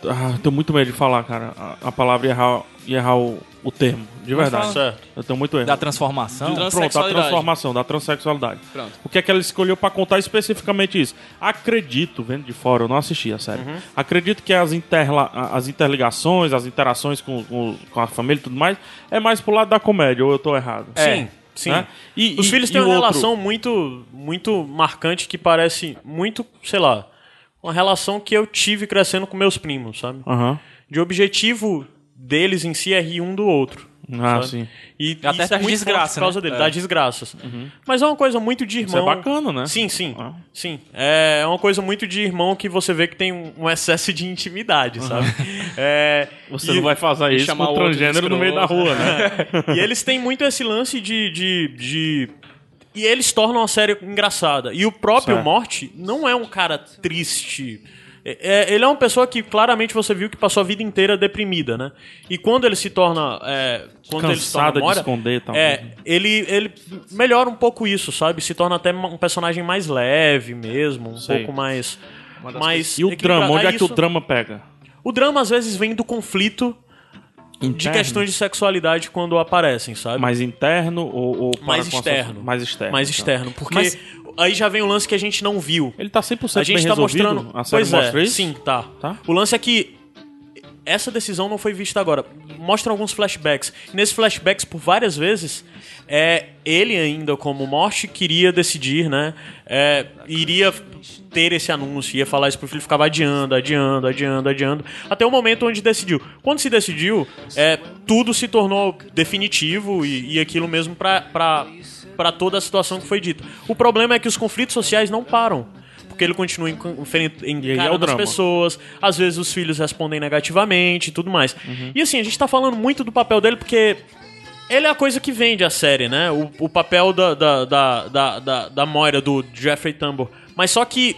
Ah, tenho muito medo de falar, cara, a, a palavra e errar, e errar o, o termo. De verdade. Certo. Eu tenho muito erro. Da transformação. De Pronto, a Transexualidade. transformação, da transexualidade. Pronto. O que é que ela escolheu pra contar especificamente isso? Acredito, vendo de fora, eu não assisti a série. Uhum. Acredito que as, interla as interligações, as interações com, com, com a família e tudo mais, é mais pro lado da comédia, ou eu tô errado? Sim, sim. Né? E- Os e- filhos têm uma outro? relação muito, muito marcante que parece muito, sei lá, uma relação que eu tive crescendo com meus primos, sabe? Aham. De objetivo deles em si é rir um do outro. Ah, sabe? sim. E Até isso é muito desgraças, forte por causa né? dele, É. das desgraças. Mas é uma coisa muito de Isso é irmão. bacana, né? Sim, sim. Ah. Sim. É uma coisa muito de irmão que você vê que tem um excesso de intimidade, sabe? É, Você e- não vai fazer isso chamar com o transgênero no meio da rua, né? E eles têm muito esse lance de. de, de... E eles tornam a série engraçada. E o próprio Certo. Morte não é um cara triste. É- é- ele é uma pessoa que claramente você viu que passou a vida inteira deprimida, né? E quando ele se torna. é, quando ele se torna Cansada de esconder, talvez. É, ele, ele melhora um pouco isso, sabe? Se torna até um personagem mais leve mesmo, um Sei. pouco mais. mais E o drama, onde Aí é que o isso- drama pega? O drama às vezes vem do conflito de Interno? questões de sexualidade quando aparecem, sabe? Mais interno ou, ou mais com a externo. Mais externo. Mais então. externo. Porque Mas- aí já vem o lance que a gente não viu. Ele tá 100% A gente bem tá resolvido? mostrando. A série pois mostra é, isso? sim, tá. Tá. O lance é que essa decisão não foi vista agora. Mostra alguns flashbacks. Nesses flashbacks, por várias vezes, é, ele ainda como morte queria decidir, né? É, iria ter esse anúncio, ia falar isso pro filho, ficava adiando, adiando, adiando, adiando, até o momento onde decidiu. Quando se decidiu, é, tudo se tornou definitivo e, e aquilo mesmo pra, pra, pra toda a situação que foi dita. O problema é que os conflitos sociais não param. Porque ele continua aí é encarando as pessoas, às vezes os filhos respondem negativamente e tudo mais. E assim, a gente tá falando muito do papel dele porque ele é a coisa que vende a série, né? O, o papel da, da, da, da, da, da Moira, do Jeffrey Tambor. Mas só que,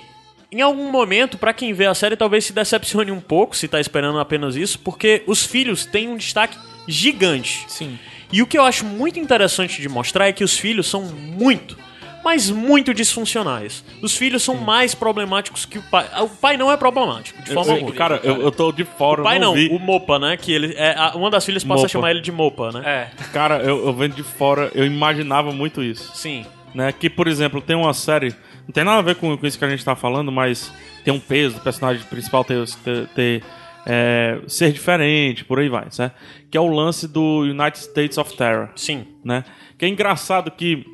em algum momento, pra quem vê a série, talvez se decepcione um pouco, se tá esperando apenas isso, porque os filhos têm um destaque gigante. Sim. E o que eu acho muito interessante de mostrar é que os filhos são muito, mas muito disfuncionais. Os filhos são mais problemáticos que o pai. O pai não é problemático, de forma alguma. cara, eu, eu tô de fora, O pai não, não vi. o Mopa, né? Que ele é, a- uma das filhas passa Mopa. a chamar ele de Mopa, né? É. Cara, eu, eu vendo de fora, eu imaginava muito isso. Sim. Né? Que, por exemplo, tem uma série. Não tem nada a ver com, com isso que a gente tá falando, mas tem um peso do personagem principal ter, ter, ter, é, ser diferente, por aí vai, certo? Que é o lance do United States of Terror. Sim. né? Que é engraçado que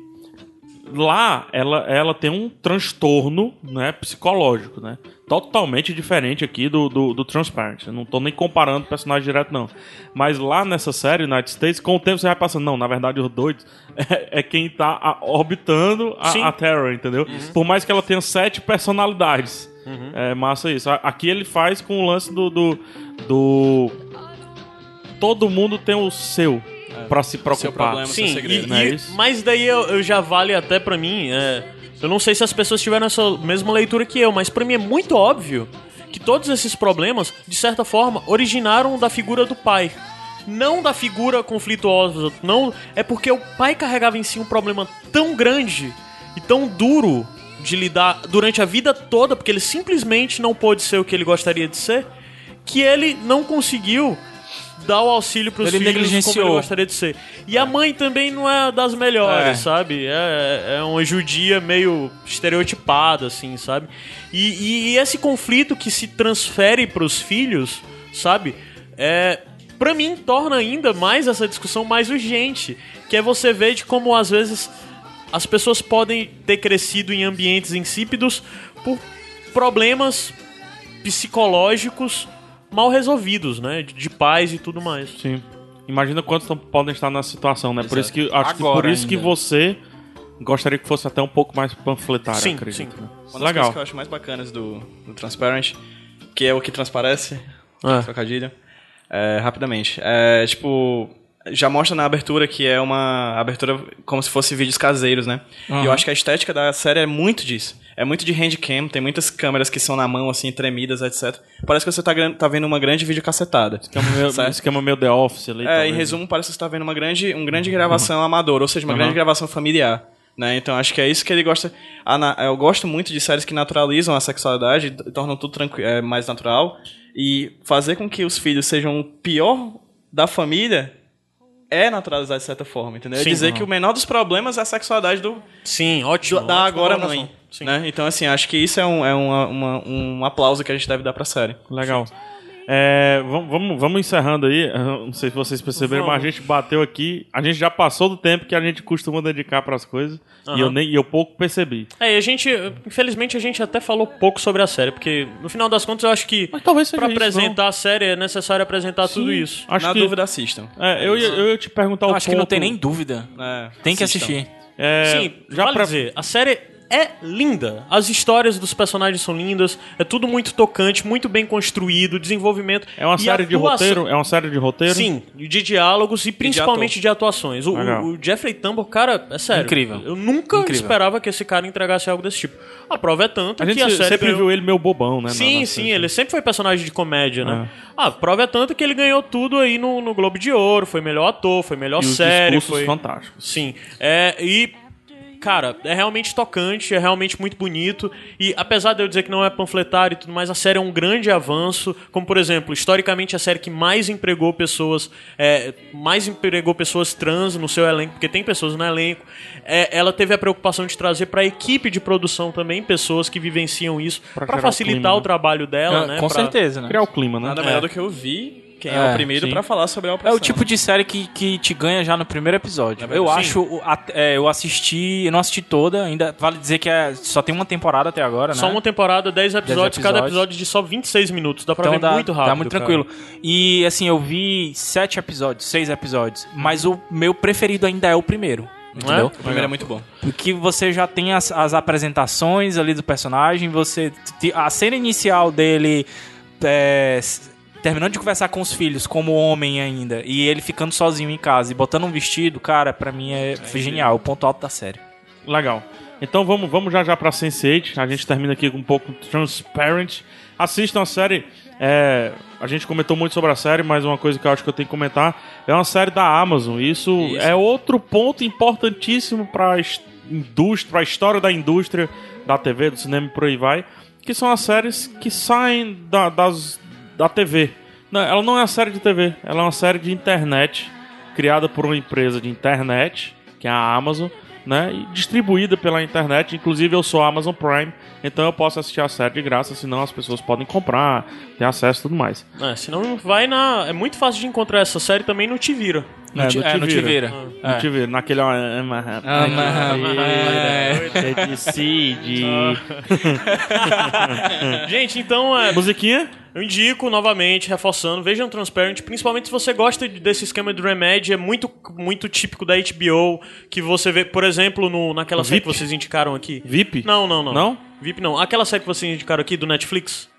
lá ela, ela tem um transtorno né, psicológico, né? Totalmente diferente aqui do, do, do Transparent. Eu não tô nem comparando o personagem direto, não. Mas lá nessa série, United States, com o tempo você vai passando, não, na verdade, os doidos é, é quem tá a- orbitando Sim. a, a Terror, entendeu? Por mais que ela tenha sete personalidades. É massa isso. Aqui ele faz com o lance do. do, do- Todo mundo tem o seu pra se preocupar. problema, seu Sim, segredo, e- não é e- mas daí eu, eu já vale até pra mim. é, eu não sei se as pessoas tiveram essa mesma leitura que eu, mas pra mim é muito óbvio que todos esses problemas, de certa forma, originaram da figura do pai. Não da figura conflituosa, não. É porque o pai carregava em si um problema tão grande e tão duro de lidar durante a vida toda, porque ele simplesmente não pôde ser o que ele gostaria de ser, que ele não conseguiu dar o auxílio pros Ele filhos como ele gostaria de ser. E a mãe também não é das melhores, É. sabe? É, é uma judia meio estereotipada, assim, sabe? E, e- e esse conflito que se transfere pros filhos, sabe? É, pra mim, torna ainda mais essa discussão mais urgente. Que é você ver de como, às vezes, as pessoas podem ter crescido em ambientes insípidos por problemas psicológicos mal resolvidos, né? De, de pais e tudo mais. Sim. Imagina quantos podem estar nessa situação, né? Por isso que acho que por isso que ainda. você gostaria que fosse até um pouco mais panfletário, Sim, acredito. sim. né? Uma das Legal. coisas que eu acho mais bacanas do, do Transparent, que é o que transparece, Ah. trocadilho, é, rapidamente. É, tipo, já mostra na abertura que é uma abertura como se fosse vídeos caseiros, né? E eu acho que a estética da série é muito disso. É muito de handcam, tem muitas câmeras que são na mão, assim, tremidas, etc. Parece que você tá, tá vendo uma grande videocassetada. Esquema meio, Certo? esquema meio The Office ali. É, em resumo, parece que você tá vendo uma grande, um grande gravação amadora, ou seja, uma grande gravação familiar. Né? Então acho que é isso que ele gosta. Eu gosto muito de séries que naturalizam a sexualidade, e tornam tudo é, mais natural. E fazer com que os filhos sejam o pior da família é naturalizar de certa forma, entendeu? É Sim. dizer que o menor dos problemas é a sexualidade do, Sim, ótimo. da ótima agora mãe. Sim. Né? Então, assim, acho que isso é, um, é uma- uma- um aplauso que a gente deve dar pra série. Legal. É, vamos, vamos, vamos encerrando aí. Não sei se vocês perceberam, mas a gente bateu aqui. A gente já passou do tempo que a gente costuma dedicar para as coisas. E, eu nem, eu pouco percebi. É, e a gente, infelizmente, a gente até falou pouco sobre a série, porque no final das contas eu acho que Mas talvez seja pra isso, apresentar a série é necessário apresentar tudo isso. Acho Na que, dúvida, assistam. É, eu, eu ia te perguntar Eu o acho que não ponto- tem nem dúvida. É, Tem que assistam. assistir. É, Sim, já vale pra- dizer, a série é linda. As histórias dos personagens são lindas, é tudo muito tocante, muito bem construído, desenvolvimento. É uma e série de roteiro? É uma série de roteiro? Sim, de diálogos e principalmente de, atuações. O, o Jeffrey Tambor, cara, é sério. Incrível. Eu nunca Incrível. esperava que esse cara entregasse algo desse tipo. A prova é tanto A gente que a série sempre ganhou- viu ele meio bobão, né? na- Sim, na sim, série. ele sempre foi personagem de comédia, né? Ah, a prova é tanto que ele ganhou tudo aí no, no Globo de Ouro, foi melhor ator, foi melhor E os série, discursos foi... fantásticos. Sim. É, e, cara, é realmente tocante, é realmente muito bonito. E apesar de eu dizer que não é panfletário e tudo mais, a série é um grande avanço. Como, por exemplo, historicamente a série que mais empregou pessoas. é, mais empregou pessoas trans no seu elenco, porque tem pessoas no elenco. É, ela teve a preocupação de trazer pra equipe de produção também pessoas que vivenciam isso, Pra pra gerar o facilitar clima, o né? trabalho dela, Ah, né? Com pra- certeza, né? Criar o clima, né? Nada É. melhor do que eu vi quem é, É, oprimido sim. pra falar sobre a É opressão. o tipo de série que, que te ganha já no primeiro episódio. É eu verdade. acho. é, eu assisti. Eu não assisti toda, ainda. Vale dizer que é, só tem uma temporada até agora, né? Só uma temporada, 10 episódios, cada episódios. episódio de só 26 minutos. Dá pra Então ver dá muito rápido. Dá muito cara. tranquilo. E assim, eu vi sete episódios, seis episódios. Mas o meu preferido ainda é o primeiro. Entendeu? O primeiro é muito bom. Porque você já tem as, as apresentações ali do personagem, você. A cena inicial dele. é, terminando de conversar com os filhos, como homem ainda, e ele ficando sozinho em casa e botando um vestido, cara, pra mim é, genial, o ponto alto da série. Legal. Então vamos, vamos já já pra Sense8. A gente termina aqui com um pouco Transparent. Assistam a série. é, a gente comentou muito sobre a série, mas uma coisa que eu acho que eu tenho que comentar é uma série da Amazon. Isso, Isso. é outro ponto importantíssimo pra es- indústria, pra história da indústria da TV, do cinema e por aí vai. Que são as séries que saem da, das, da TV. Não, ela não é uma série de TV, ela é uma série de internet criada por uma empresa de internet, que é a Amazon, né? E distribuída pela internet. Inclusive eu sou Amazon Prime, então eu posso assistir a série de graça, senão as pessoas podem comprar, ter acesso e tudo mais. É, senão vai na. É muito fácil de encontrar essa série também no Te Vira. No Ti- é, no Te Vira. No É. Te Vira, naquele. É decide. Gente, então é, Musiquinha? Eu indico novamente, reforçando, vejam Transparent, principalmente se você gosta de- desse esquema de remédio, é muito, muito típico da HBO, que você vê, por exemplo, no, naquela série que vocês indicaram aqui. VIP? Não, não, não. Não? VIP não. Aquela série que vocês indicaram aqui do Netflix.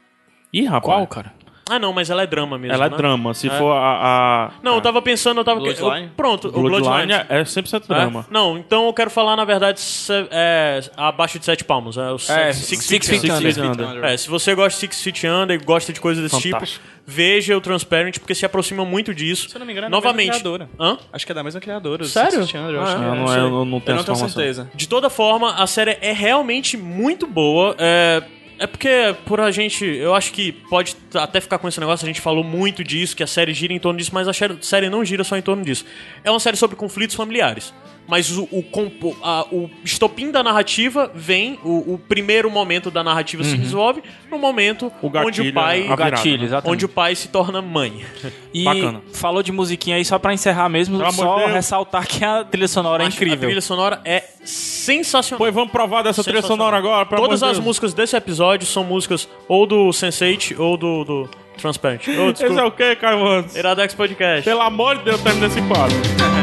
Ih, rapaz. cara? Ah, não, mas ela é drama mesmo. Ela é né? drama. Se for a. a Não, eu tava pensando, eu tava. Bloodline? eu- pronto, o Bloodline Bloodline. é 100% É? drama. Não, então eu quero falar, na verdade, se- é, abaixo de sete palmos. É, o É, Six, Six Feet Feet Under. Six Feet Under. É, se você gosta de Six Feet Under e gosta de coisas desse Fantástico. tipo, veja o Transparent, porque se aproxima muito disso. Se eu não me engano, é da Novamente. mesma criadora. Hã? Acho que é da mesma criadora. Sério? Six Feet Under, eu acho Ah, que Eu não, é, eu não, tenho Eu não tenho certeza. De toda forma, a série é realmente muito boa. É, é porque, por a gente. Eu acho que pode até ficar com esse negócio, a gente falou muito disso, que a série gira em torno disso, mas a série- não gira só em torno disso. É uma série sobre conflitos familiares. Mas o, o, compo- a- o estopim da narrativa vem, o, o primeiro momento da narrativa se resolve no momento O gatilho, onde o pai. a virada, Gatilho, né? exatamente. Onde o pai se torna mãe. E Bacana. falou de musiquinha aí, só pra encerrar mesmo, Pelo só Deus. ressaltar que a trilha sonora é Acho incrível. A trilha sonora é sensacional. Pois vamos provar dessa trilha sonora agora. Todas as Deus. músicas desse episódio são músicas ou do Sense8 ou do, do, Transparent. Oh, Esse é o que, Caio Antes? Iradex Podcast. Pelo amor de Deus, termina esse quadro.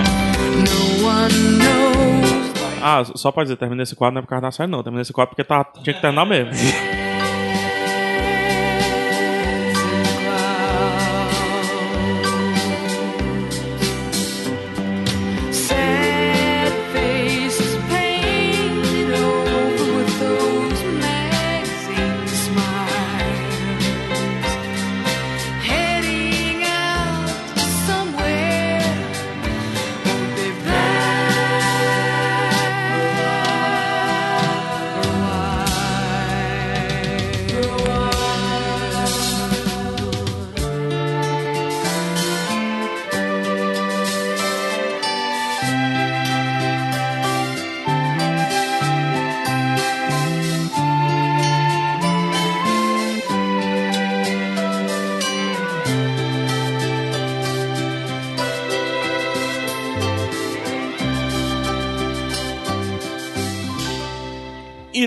Ah, só pra dizer, termina esse quadro não é por causa da série, não. Termina esse quadro porque tá, tinha que terminar mesmo.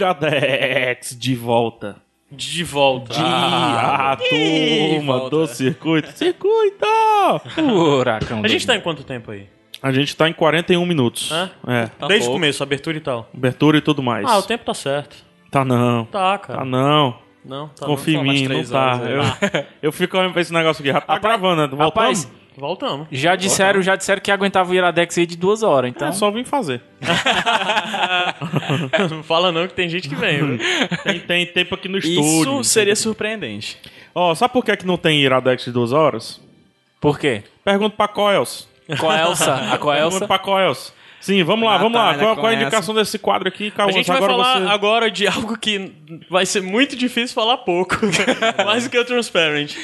Iradex de volta. De volta. Ah, turma do circuito. Circuito! Furacão. A gente tá em quanto tempo aí? A gente tá em 41 minutos. Hã? É. Desde o pouco. começo, abertura e tal. Abertura e tudo mais. Ah, o tempo tá certo. Tá não. Tá, cara. Tá não. Não, tá Confia em mim, não tá. horas Eu, eu fico olhando pra esse negócio aqui. Já tá gravando, né? Voltamos? Rapaz. Voltamos. já disseram, já disseram que aguentava o Iradex aí de duas horas, então. É só vim fazer. não fala não que tem gente que vem? Tem, tem tempo aqui no estúdio. Isso seria surpreendente. Ó, sabe por que, que não tem Iradex de duas horas? Por quê? Pergunta pra Coels. Com a Elsa. A com a Pergunta Elsa. pra Coels. Sim, vamos lá, vamos lá. Qual, qual é a indicação desse quadro aqui, A Cauã? gente vai Agora falar você... agora de algo que vai ser muito difícil falar pouco. Mais do que o Transparent.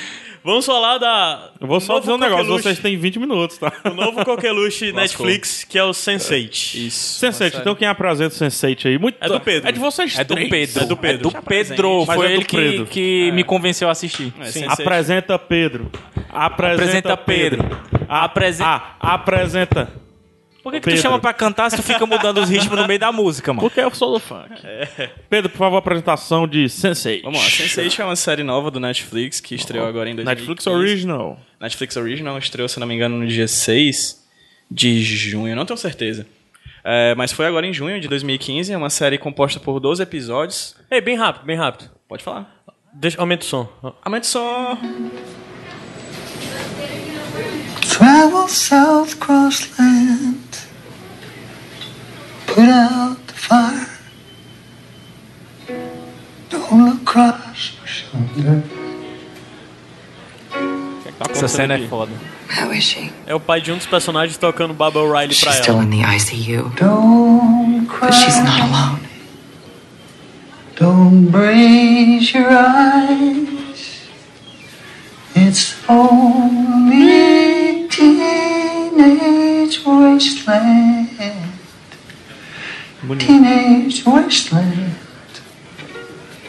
Vamos falar da. Eu vou só novo dizer um negócio, coqueluche- vocês têm 20 minutos, tá? O novo coqueluche Netflix, que é o Sense8. Isso. Sense8, então quem apresenta o Sense8 aí? Muito... É do Pedro. É de vocês É do três. Pedro. É do Pedro. É do Pedro. Mas Foi é do ele que, Pedro. que me convenceu a assistir. Sim. Apresenta Pedro. Apresenta, Apresenta Pedro. Apresen... Ah, apresenta. Por que, que Pedro. tu chama pra cantar se tu fica mudando os ritmos no meio da música, mano? Porque eu sou do funk. Pedro, por favor, apresentação de Sense8. Vamos lá, Sense8 é uma série nova do Netflix que estreou agora em 2015. Netflix Original. Netflix Original estreou, se não me engano, no dia 6 de junho, não tenho certeza. É, mas foi agora em junho de 2015, é uma série composta por 12 episódios. Ei, bem rápido, bem rápido. Pode falar. Deixa, aumenta o som. Aumenta só. Travel south cross land. Put out the fire. Don't look across your shoulder. Essa cena é foda. How is she? É o pai de um dos personagens tocando Baba O'Reilly pra She's still ela. in the ICU, Don't but she's cry. not alone. Don't raise your eyes. It's only teenage wasteland. Teenage wasteland.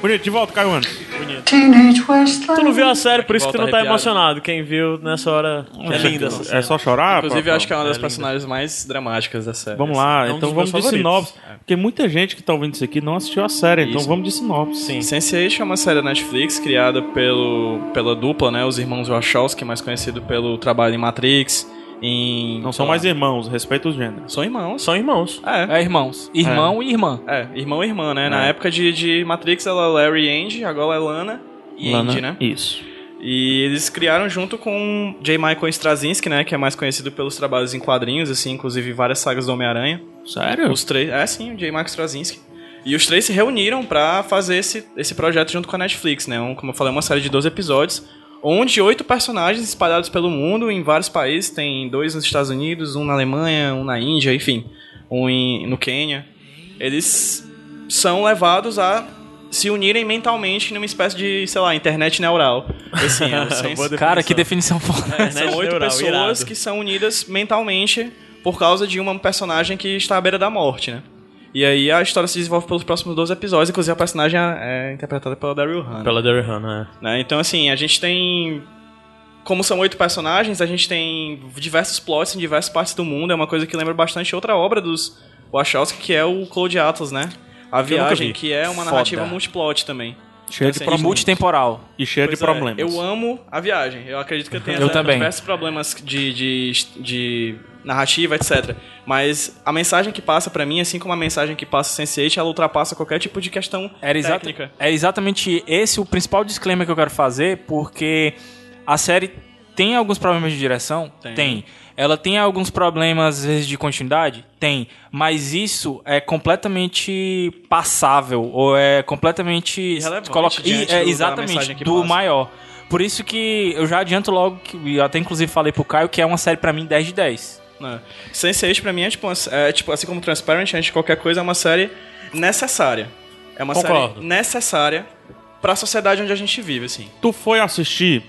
Bonito, de volta, Caio Andes. Teenage wasteland. Tu não viu a série, por isso que tu não tá arrepiado. emocionado. Quem viu nessa hora é linda essa cena. É só chorar? Inclusive, eu acho que é uma das É personagens mais dramáticas da série. Vamos lá, É um então dos vamos meus de favoritos. sinopse. Porque muita gente que tá ouvindo isso aqui não assistiu a série, então Isso. vamos de sinopse. Sim. Sense8 é uma série da Netflix criada pelo, pela dupla, né? Os irmãos Wachowski, mais conhecido pelo trabalho em Matrix, em... Não são mais irmãos, respeita os gêneros. São irmãos. São irmãos. É. É irmãos. Irmão e irmã. É, irmão e irmã, né? Na época de, de Matrix, ela é Larry e Andy, agora é Lana e Lana, Andy, né? Isso. E eles criaram junto com J. Michael Straczynski, né? Que é mais conhecido pelos trabalhos em quadrinhos, assim, inclusive várias sagas do Homem-Aranha. Sério? Os três... É, sim, o J. Michael Straczynski. E os três se reuniram pra fazer esse, esse projeto junto com a Netflix, né? Um, como eu falei, uma série de 12 episódios, onde oito personagens espalhados pelo mundo, em vários países. Tem dois nos Estados Unidos, um na Alemanha, um na Índia, enfim. Um em- no Quênia. Eles são levados a se unirem mentalmente numa espécie de, sei lá, internet neural. Assim, é Cara, que definição foda. é, são oito neural, pessoas irado. que são unidas mentalmente por causa de uma personagem que está à beira da morte, né? E aí a história se desenvolve pelos próximos 12 episódios, inclusive a personagem é interpretada pela Daryl Hannah. Pela Derry Hannah, né? Então, assim, a gente tem... Como são oito personagens, a gente tem diversos plots em diversas partes do mundo. É uma coisa que lembra bastante outra obra dos Wachowski, que é o Cloud Atlas, né? A Viagem, vi. que é uma Foda. narrativa multiplot também. Cheio de Assim, problemas. multitemporal. E cheio Pois de é, problemas. eu amo a viagem. Eu acredito que eu tenha Eu também. diversos problemas de, de, de narrativa, etc. Mas a mensagem que passa pra mim, assim como a mensagem que passa Sense8, ela ultrapassa qualquer tipo de questão Era exata- técnica. é exatamente esse o principal disclaimer que eu quero fazer, porque a série tem alguns problemas de direção? Tem. Ela tem alguns problemas, às vezes, de continuidade? Tem. Mas isso é completamente passável, ou é completamente... Coloca- e- é, exatamente, do passa. maior. Por isso que eu já adianto logo, que eu até inclusive falei pro Caio, que é uma série pra mim 10 de 10. Né? Sense8 pra mim é tipo, uma- é tipo, assim como Transparent, antes de qualquer coisa, é uma série necessária. É uma Concordo. série necessária pra sociedade onde a gente vive, assim. Tu foi assistir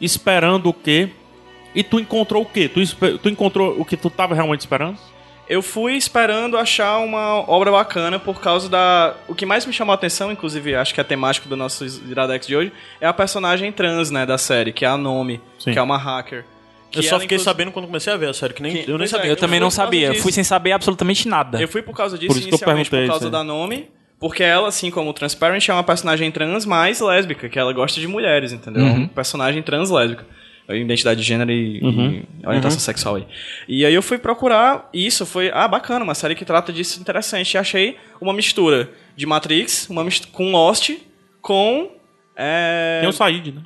esperando o quê? E tu encontrou o quê? Tu, tu encontrou o que tu tava realmente esperando? Eu fui esperando achar uma obra bacana por causa da. O que mais me chamou a atenção, inclusive acho que é temático do nosso Iradex de hoje, é a personagem trans, né, da série, que é a Nome, Sim. que é uma hacker. Eu só fiquei inclusive- sabendo quando comecei a ver a série, que nem, Que- eu nem pois é, sabia. Eu, Eu também não sabia, fui sem saber absolutamente nada. Eu fui por causa disso, Por inicialmente por causa isso da. Nome, porque ela, assim como Transparent, é uma personagem trans mais lésbica, que ela gosta de mulheres, entendeu? Uhum. É uma personagem trans lésbica. Identidade de gênero e, e orientação Uhum. sexual aí. E aí eu fui procurar isso, foi, ah, bacana, uma série que trata disso interessante. E achei uma mistura de Matrix, uma mistura com Lost, com. É... Tem o Said, né?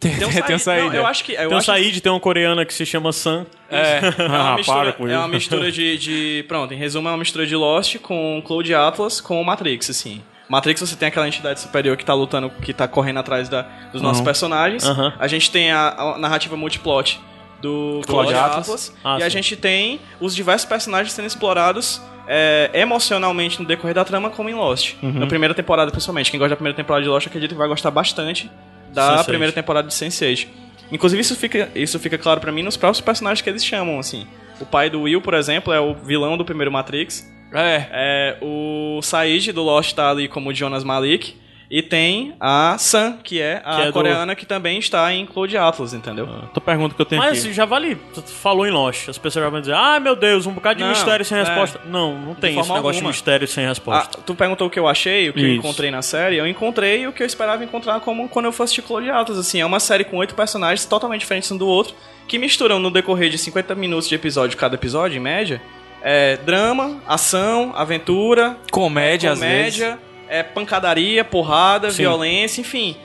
Tem, Tem um tem, tem um Said- eu acho que. Eu Tem o acho Said, tem uma coreana que se chama Sam. É uma Ah, mistura, para com é uma mistura de, de- Pronto, em resumo, é uma mistura de Lost com Cloud Atlas com Matrix, assim. Matrix você tem aquela entidade superior que tá lutando, que tá correndo atrás da- dos nossos personagens. Aham. A gente tem a, a narrativa multiplot do Cloud Atlas. Atlas. Ah, e a sim. gente tem os diversos personagens sendo explorados é, emocionalmente no decorrer da trama, como em Lost. Na primeira temporada, principalmente. Quem gosta da primeira temporada de Lost, acredito que vai gostar bastante da Sense8. primeira temporada de Sense8. Inclusive, isso fica, isso fica claro pra mim nos próprios personagens que eles chamam, assim. O pai do Will, por exemplo, é o vilão do primeiro Matrix. É. É, o Said do Lost tá ali como Jonas Malik. E tem a Sam, que é a Que é do- coreana que também está em Cloud Atlas, entendeu? Tu pergunta que eu tenho Mas aqui. já vale. Tu falou em Lost. As pessoas já vão dizer, ah, meu Deus, um bocado de Não, mistério sem é. resposta. Não, não tem esse negócio alguma. de mistério sem Ah, resposta. tu perguntou o que eu achei, o que eu Isso. encontrei na série. Eu encontrei o que eu esperava encontrar como quando eu fosse assistir Cloud Atlas. Assim, é uma série com oito personagens totalmente diferentes um do outro, que misturam no decorrer de 50 minutos de episódio, cada episódio, em média, é, drama, ação, aventura, Comédia, às vezes. comédia, é pancadaria, porrada, Sim. violência, enfim.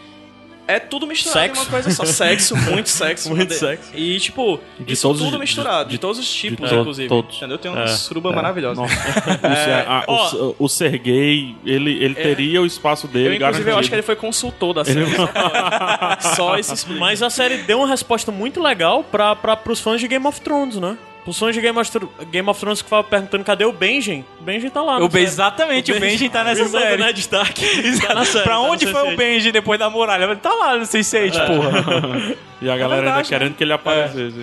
É tudo misturado Sexo. em uma coisa só. Sexo, muito sexo. Muito De- sexo. E, tipo, De isso todos tudo os- misturado. De, de- todos os tipos, to- inclusive. todos. Entendeu? Tem uma É. suruba maravilhosa. Nossa. Isso é, a- o, o Sergei, ele, ele teria o espaço Eu, dele inclusive, eu garantido. acho que ele foi consultor da série. Só isso explica. Mas a série deu uma resposta muito legal pra, pra, pros fãs de Game of Thrones, né? Fãs de Game of, Thro- Game of Thrones que estavam perguntando cadê o Benjen. O Benjen tá lá. O Ben- exatamente, o Benji tá nessa série. Ned Stark. tá na série, pra tá no onde foi o Sense8. Benji depois da muralha? Ele tá lá no Sense8, porra. E a galera ainda verdade, querendo que ele aparecesse.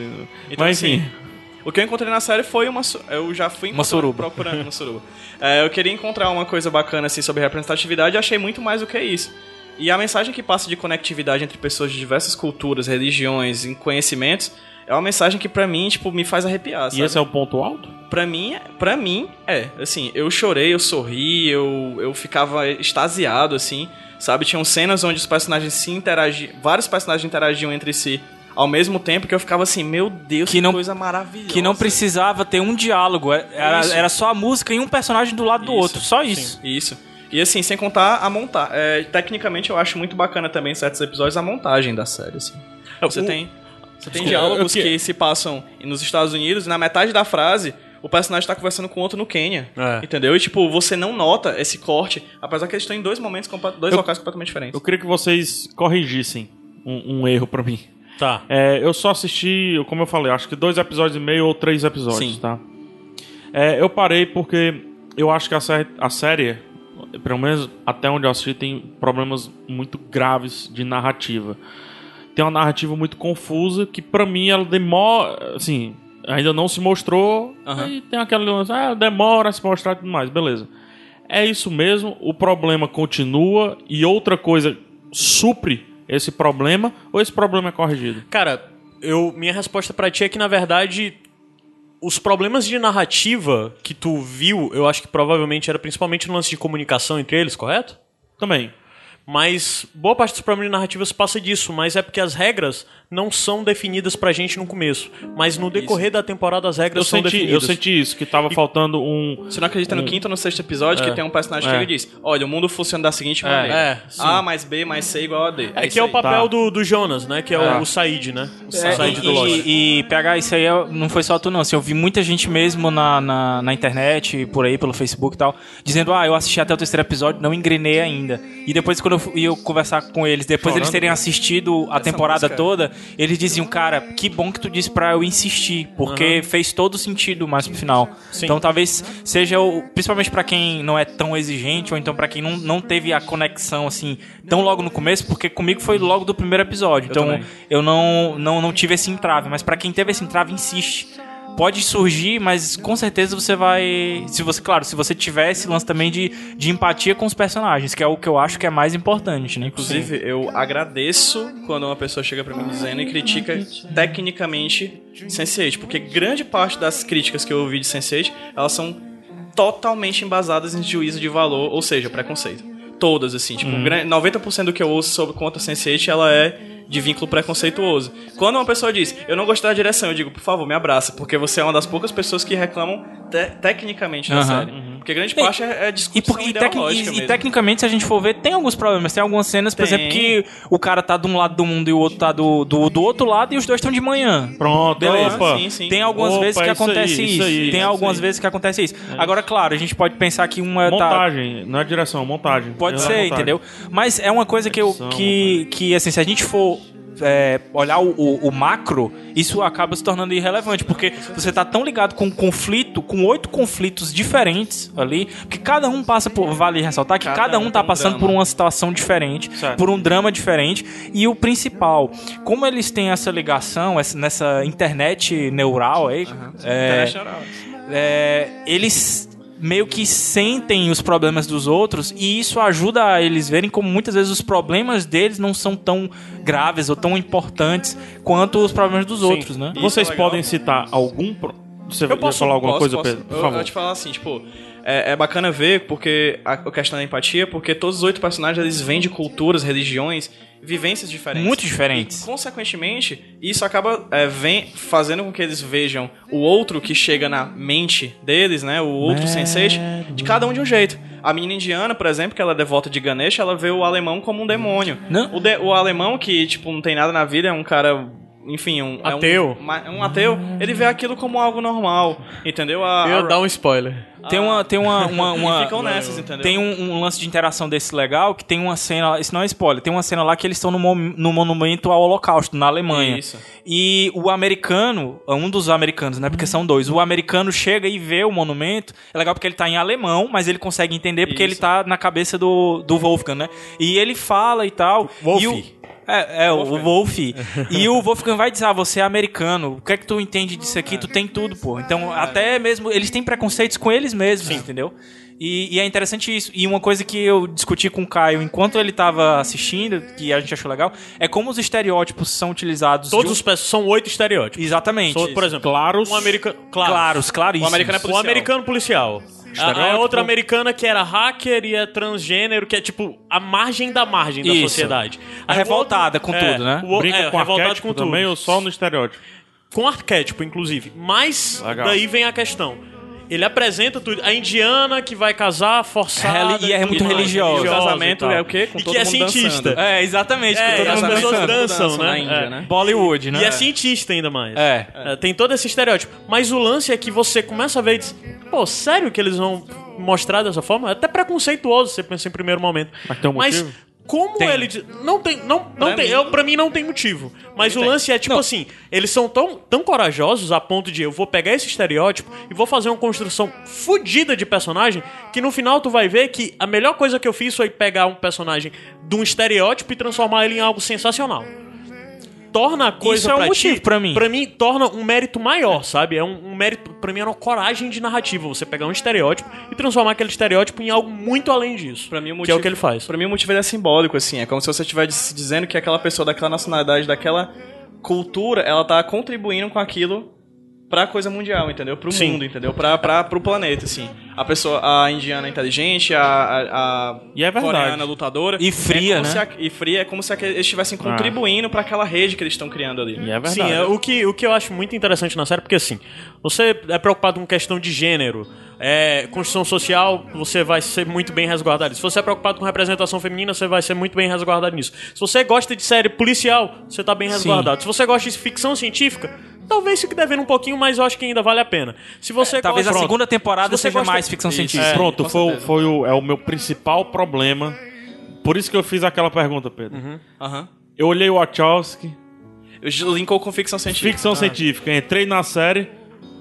Então, Mas enfim, assim, O que eu encontrei na série foi uma. Eu já fui Uma suruba. procurando uma suruba. É, eu queria encontrar uma coisa bacana assim sobre representatividade e achei muito mais do que isso. E a mensagem que passa de conectividade entre pessoas de diversas culturas, religiões e conhecimentos é uma mensagem que pra mim, tipo, me faz arrepiar, e sabe? esse é o ponto alto? Pra mim, pra mim, é. Assim, eu chorei, eu sorri, eu, eu ficava extasiado, assim, sabe? Tinham cenas onde os personagens se interagiam, vários personagens interagiam entre si ao mesmo tempo que eu ficava assim, meu Deus, Que que, não- coisa maravilhosa. que não precisava ter um diálogo. Era, Isso. era só a música e um personagem do lado do Isso, outro. Só isso. Isso. E assim, sem contar a montar. É, tecnicamente eu acho muito bacana também em certos episódios a montagem da série, assim. Você o- tem. Você tem diálogos que- se passam nos Estados Unidos e na metade da frase o personagem tá conversando com outro no Quênia. É. Entendeu? E tipo, você não nota esse corte, apesar que eles estão em dois momentos, dois Eu- locais completamente diferentes. Eu queria que vocês corrigissem um, um erro pra mim. Tá. É, eu só assisti, como eu falei, acho que dois episódios e meio ou três episódios, Sim. tá? É, eu parei porque eu acho que a série, a série, pelo menos até onde eu assisti, tem problemas muito graves de narrativa. Tem uma narrativa muito confusa que pra mim ela demora, assim, ainda não se mostrou. Aham. Aí tem aquele lance, ah, demora a se mostrar e tudo mais, beleza. É isso mesmo, o problema continua e outra coisa supre esse problema ou esse problema é corrigido? Cara, eu, minha resposta pra ti é que, na verdade, os problemas de narrativa que tu viu, eu acho que provavelmente era principalmente no lance de comunicação entre eles, correto? Também. Mas boa parte dos problemas narrativos passa disso, mas é porque as regras não são definidas pra gente no começo. Mas no decorrer da temporada as regras Eu são senti, eu definidas. senti isso, que tava faltando um. Você não acredita no quinto ou no sexto episódio que tem um personagem que É. chega e diz: Olha, o mundo funciona da seguinte maneira: é, sim. A mais B mais C igual a D. É isso que é o papel Tá. do, do Jonas, né? Que é, É. o, o Said, né? O É, Said do e, Lost. e, e PH, isso aí é- não foi só tu, não. Assim, eu vi muita gente mesmo na, na, na internet, por aí, pelo Facebook e tal, dizendo: Ah, eu assisti até o terceiro episódio, não engrenei ainda. E depois, quando eu fui eu conversar com eles, depois deles terem assistido a temporada música. toda, eles diziam: Cara, que bom que tu disse pra eu insistir, porque fez todo sentido mais pro final. Sim. Então talvez seja, o, principalmente pra quem não é tão exigente, ou então pra quem não, não teve a conexão assim tão logo no começo, porque comigo foi logo do primeiro episódio. então também. eu não, não, não tive esse entrave, mas pra quem teve esse entrave, insiste. Pode surgir, mas com certeza você vai. Se você, claro, se você tiver esse lance também de, de empatia com os personagens, que é o que eu acho que é mais importante, né? Inclusive, eu agradeço quando uma pessoa chega pra mim dizendo e critica tecnicamente Sense8, porque grande parte das críticas que eu ouvi de Sense8, elas são totalmente embasadas em juízo de valor, ou seja, preconceito. Todas, assim, tipo, gran- 90% do que eu ouço sobre conta Sense8, ela é de vínculo preconceituoso. Quando uma pessoa diz, eu não gostei da direção, eu digo, por favor, me abraça, porque você é uma das poucas pessoas que reclamam te- tecnicamente da Aham. série. Porque grande parte é, é E, discussão por- e, tec- e- e tecnicamente, se a gente for ver, tem alguns problemas. Tem algumas cenas, por Tem. exemplo, que o cara tá de um lado do mundo e o outro tá do, do, do outro lado e os dois estão de manhã. Pronto, Beleza. opa. Sim, sim. Tem algumas Opa, vezes que isso aí, acontece isso isso. aí, Tem isso algumas aí. vezes que acontece isso. Agora, claro, a gente pode pensar que uma tá. Montagem, não é direção, montagem. Pode É ser, montagem. entendeu? Mas é uma coisa que eu. Que, que assim, se a gente for. É, olhar o, o- o macro, isso acaba se tornando irrelevante, porque você tá tão ligado com um conflito, com oito conflitos diferentes ali, que cada um passa por. Vale ressaltar que Cada cada, um um tá um passando por uma situação diferente, Certo. por um drama diferente. E o principal, como eles têm essa ligação, essa- nessa internet neural aí, é, Internacional. é, eles meio que sentem os problemas dos outros e isso ajuda a eles verem como muitas vezes os problemas deles não são tão graves ou tão importantes quanto os problemas dos outros, né? Vocês é podem citar algum. pro- Você vai posso- falar alguma posso, coisa, posso. Pedro? Por eu, favor. eu te falar assim, tipo, é, é bacana ver porque a, questão da empatia, porque todos os oito personagens eles vêm de culturas, religiões, vivências diferentes. Muito diferentes. E, consequentemente, isso acaba é, vem fazendo com que eles vejam o outro que chega na mente deles, né? O outro sensei, de cada um de um jeito. A menina indiana, por exemplo, que ela é devota de Ganesh, ela vê o alemão como um demônio. Não. O, de- o alemão que, tipo, não tem nada na vida, é um cara. Enfim, um. é um- Ateu. um ateu, ele vê aquilo como algo normal, entendeu? A, Eu a- ia dar um spoiler. Tem uma tem uma, uma, uma- ficam nessas, entendeu? tem um, um lance de interação desse legal que tem uma cena, isso não é spoiler, tem uma cena lá que eles estão no, no monumento ao Holocausto na Alemanha. Isso. E o americano, um dos americanos, né? Porque são dois. O americano chega e vê o monumento. É legal porque ele tá em alemão, mas ele consegue entender porque ele Isso. tá na cabeça do, do Wolfgang, né? E ele fala e tal. Wolf. E o, é, é o Wolf. e o Wolfgang vai dizer: Ah, você é americano. O que é que tu entende disso aqui? Tu tem tudo, pô. Então, até mesmo. Eles têm preconceitos com eles mesmos, entendeu? E, e é interessante isso. E uma coisa que eu discuti com o Caio enquanto ele tava assistindo, que a gente achou legal, é como os estereótipos são utilizados. Todos de um- os peças são oito estereótipos. Exatamente. São, por exemplo, Claros. um americano. Claro. Claros, claríssimos. O americano é O policial. americano policial. A, a outra americana que era hacker e é transgênero, que é tipo a margem da margem da Isso. sociedade. A o revoltada outro- com tudo, né? o o- Brinca é, com revoltado arquétipo com tudo. também ou só no estereótipo? Com arquétipo, inclusive. Mas Legal. daí vem a questão. Ele apresenta tudo. A indiana que vai casar forçada. Reli- e é muito religiosa. O casamento e é o quê? Com e todo que é cientista. dançando. É, exatamente. É, as pessoas dançam, dançam né? na Índia, É. né? Bollywood, né? E é cientista ainda mais. É. É, Tem todo esse estereótipo. Mas o lance é que você começa a ver e diz, pô, sério que eles vão mostrar dessa forma? É até preconceituoso, você pensa em primeiro momento. Mas tem um motivo? Como Tem. ele. diz- Não tem. Não, não Pra tem. mim- eu, pra mim não tem motivo. Mas o tem. lance é tipo Não. assim: eles são tão, tão corajosos a ponto de eu vou pegar esse estereótipo e vou fazer uma construção fodida de personagem que no final tu vai ver que a melhor coisa que eu fiz foi pegar um personagem de um estereótipo e transformar ele em algo sensacional. Torna a coisa Isso é um pra motivo ti, pra mim. Pra mim, torna um mérito maior, sabe? É um, um mérito. Pra mim, é uma coragem de narrativa. Você pegar um estereótipo e transformar aquele estereótipo em algo muito além disso. Pra mim, o que é motivo- o que ele faz. Pra mim, o motivo é simbólico, assim. É como se você estivesse dizendo que aquela pessoa daquela nacionalidade, daquela cultura, ela tá contribuindo com aquilo pra coisa mundial, entendeu? Pro Sim. mundo, entendeu? Pra, pra, pro planeta, assim. a pessoa, a indiana inteligente, a, a, a E é verdade. coreana lutadora. E fria, é como né? se a- e fria é como se eles estivessem contribuindo pra aquela rede que eles estão criando ali. E é verdade. Sim, é, o, que, o que eu acho muito interessante na série, porque assim, você é preocupado com questão de gênero, é, construção social, você vai ser muito bem resguardado. Se você é preocupado com representação feminina, você vai ser muito bem resguardado nisso. Se você gosta de série policial, você tá bem resguardado. Se você gosta de ficção científica, talvez fique devendo um pouquinho, mas eu acho que ainda vale a pena. Se você Talvez a gosta- segunda temporada Se você seja gosta- mais ficção Isso. científica. É. Pronto, foi, foi o, é o meu principal problema. Por isso que eu fiz aquela pergunta, Pedro. Aham. Eu olhei o Wachowski, Eu linkou com ficção científica. ficção científica, entrei na série,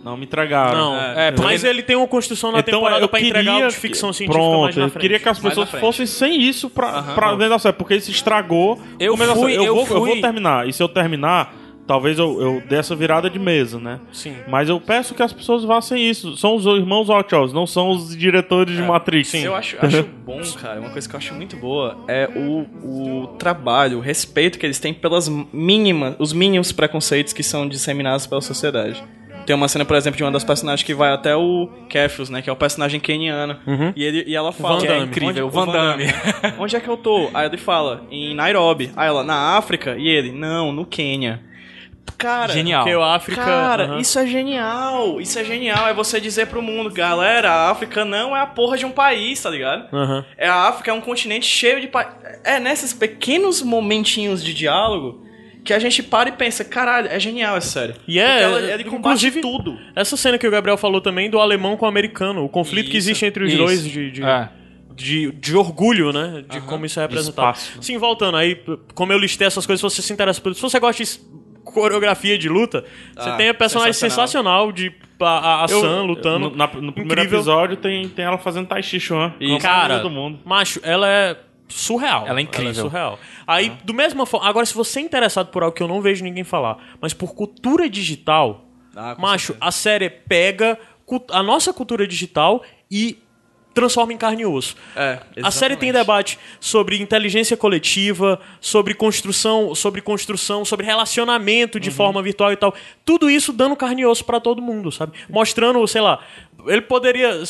não me entregaram. Não, É, é, mas ele tem uma construção na temporada eu pra entregar queria o de ficção científica Pronto, mais na eu frente. queria que as pessoas fossem sem isso pra, Aham. pra dentro da série, porque isso estragou. Eu fui- série. eu, eu vou, eu vou terminar. E se eu terminar, talvez eu, eu dê essa virada de mesa, né? Sim. Mas eu peço que as pessoas façam isso. São os irmãos Wachowski, não são os diretores de Matrix. Eu acho, acho bom, cara. Uma coisa que eu acho muito boa é o, o trabalho, o respeito que eles têm pelas mínimas, os mínimos preconceitos que são disseminados pela sociedade. Tem uma cena, por exemplo, de uma das personagens que vai até o Keffius, né? Que é o personagem keniano. E, ele, e ela fala... Van Que é Damme. incrível, Onde- o Van Damme. Onde é que eu tô? Aí ele fala, em Nairobi. Aí ela, na África? E ele, não, no Quênia. Cara, Genial. Porque o África... Cara, aham. isso é genial. Isso é genial. É você dizer pro mundo, galera, a África não é a porra de um país, tá ligado? Aham. É a África é um continente cheio de pa... é nesses pequenos momentinhos de diálogo que a gente para e pensa, caralho, é genial essa série. E é, ela, ele combate inclusive, tudo. Essa cena que o Gabriel falou também do alemão com o americano, o conflito que Isso, existe entre os isso. dois de, de, É. de, de orgulho, né? De como isso é representado. Espaço. Sim, voltando aí, como eu listei essas coisas, se você se interessa por isso, se você gosta de coreografia de luta, você Ah, tem a personagem sensacional, sensacional. de a, a, a Eu- Sam lutando. No, na- no primeiro episódio tem, tem ela fazendo Tai Chi Chuan. Isso. Cara, todo mundo. macho, ela é surreal. Ela é incrível. surreal. Aí, do mesma forma, agora se você é interessado por algo que eu não vejo ninguém falar, mas por cultura digital, Ah, macho, a série pega a nossa cultura digital e transforma em carne e osso. É, A série tem debate sobre inteligência coletiva, sobre construção, sobre construção, sobre relacionamento Uhum. de forma virtual e tal. Tudo isso dando carne e osso pra todo mundo, sabe? Mostrando, sei lá, ele poderia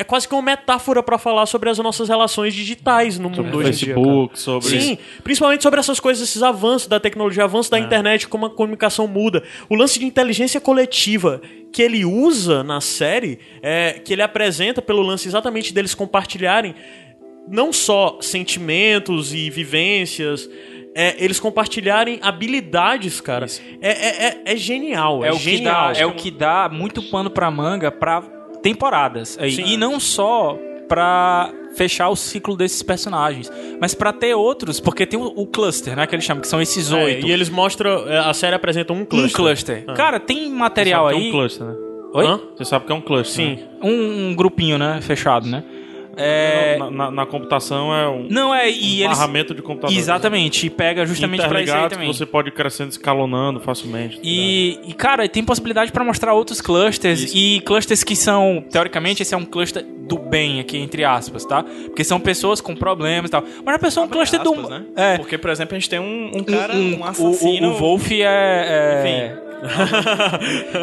é quase que uma metáfora pra falar sobre as nossas relações digitais no mundo hoje em dia. Facebook, sobre. Sim, principalmente sobre essas coisas, esses avanços da tecnologia, avanço da É. internet, como a comunicação muda. O lance de inteligência coletiva que ele usa na série, é, que ele apresenta pelo lance exatamente deles compartilharem não só sentimentos e vivências, é, eles compartilharem habilidades, cara. É, é, é, é genial, é, É o, que genial. dá, é o que dá muito pano pra manga pra temporadas. aí. Sim. E não só pra fechar o ciclo desses personagens, mas pra ter outros, porque tem o, o cluster, né, que eles chamam, que são esses É, oito. e eles mostram, é, a série apresenta um um cluster. cluster. Ah. Cara, tem material aí... é um cluster, né? Oi? Hã? Você sabe que é um cluster. Sim. né? Um, um grupinho, né, fechado, né? É... Na, na- na computação é um Não, é, e eles... barramento de computador. Exatamente, e pega justamente pra isso aí também. você pode ir crescendo, escalonando facilmente. E, e, cara, tem possibilidade pra mostrar outros clusters e clusters que são, teoricamente, esse é um cluster do bem aqui entre aspas, tá? Porque são pessoas com problemas e tal. Mas a pessoa é um cluster aspas, do né? é Porque, por exemplo, a gente tem um, um cara, um, um, o- assassino... O, o Wolf é, é...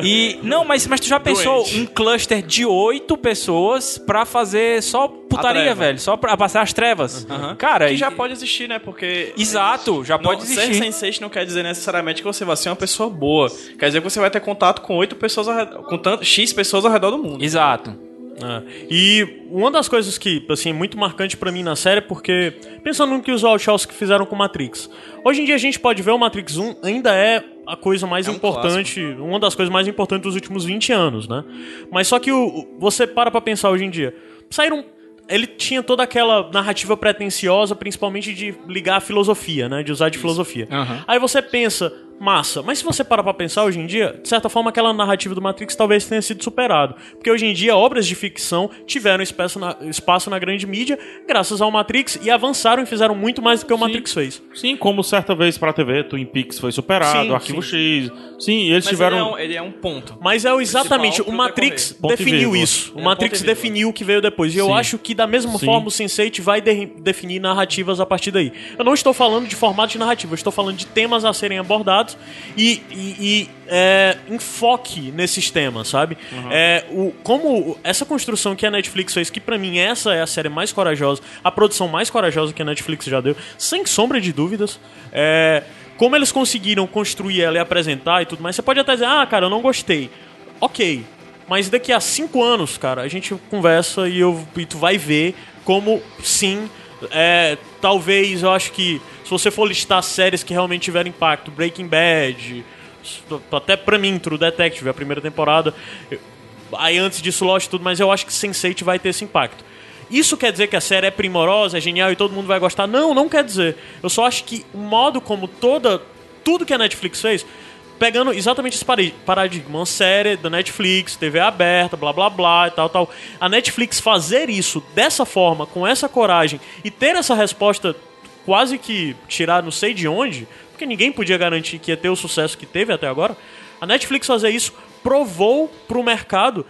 e não, mas mas tu já pensou Doente. um cluster de oito pessoas pra fazer só putaria, velho, só pra passar as trevas. Aham. Cara, que e- já pode existir, né? Porque... Exato, já Não, pode Ser existir. Sense8 não quer dizer necessariamente que você vai ser uma pessoa boa. Quer dizer que você vai ter contato com oito pessoas ao redor, com tanto, X pessoas ao redor do mundo. Exato. É. E uma das coisas que, assim, é muito marcante pra mim na série é porque, pensando no que os Wachowski fizeram com Matrix. Hoje em dia a gente pode ver o Matrix 1 ainda é a coisa mais É um importante, uma das coisas mais importantes dos últimos 20 anos, né? Mas só que o, você para pra pensar hoje em dia. Saíram ele tinha toda aquela narrativa pretensiosa, principalmente de ligar a filosofia, né? De usar de filosofia. Aham. Aí você pensa, massa, mas se você parar pra pensar hoje em dia, de certa forma aquela narrativa do Matrix talvez tenha sido superado. Porque hoje em dia obras de ficção tiveram espaço na, espaço na grande mídia graças ao Matrix e avançaram e fizeram muito mais do que o Matrix fez. Sim, como certa vez pra TV, Twin Peaks foi superado, Sim, Arquivo X. Sim, eles Mas tiveram. ele, é um, ele é um ponto. Mas é o- exatamente, Principal o Matrix definiu isso. O É, Matrix definiu o que veio depois. E eu Sim. acho que da mesma Sim. forma o Sense8 vai de- definir narrativas a partir daí. Eu não estou falando de formato de narrativa, eu estou falando de temas a serem abordados e, e- e, é, enfoque nesses temas, sabe? É, o, como essa construção que a Netflix fez, que pra mim essa é a série mais corajosa, a produção mais corajosa que a Netflix já deu, sem sombra de dúvidas. É, como eles conseguiram construir ela e apresentar e tudo mais, você pode até dizer, ah, cara, eu não gostei. Ok, mas daqui a cinco anos, cara, a gente conversa e, eu, e tu vai ver como sim. é, talvez eu acho que se você for listar séries que realmente tiveram impacto, Breaking Bad, até pra mim, True Detective, a primeira temporada. Aí antes disso, Lost tudo, mas eu acho que Sense8 vai ter esse impacto. Isso quer dizer que a série é primorosa, é genial e todo mundo vai gostar? Não, não quer dizer. Eu só acho que o modo como toda. Tudo que a Netflix fez, pegando exatamente esse paradigma, uma série da Netflix, TV aberta, blá blá blá e tal, tal. A Netflix fazer isso dessa forma, com essa coragem e ter essa resposta quase que tirar não sei de onde, porque ninguém podia garantir que ia ter o sucesso que teve até agora. A Netflix fazer isso provou pro mercado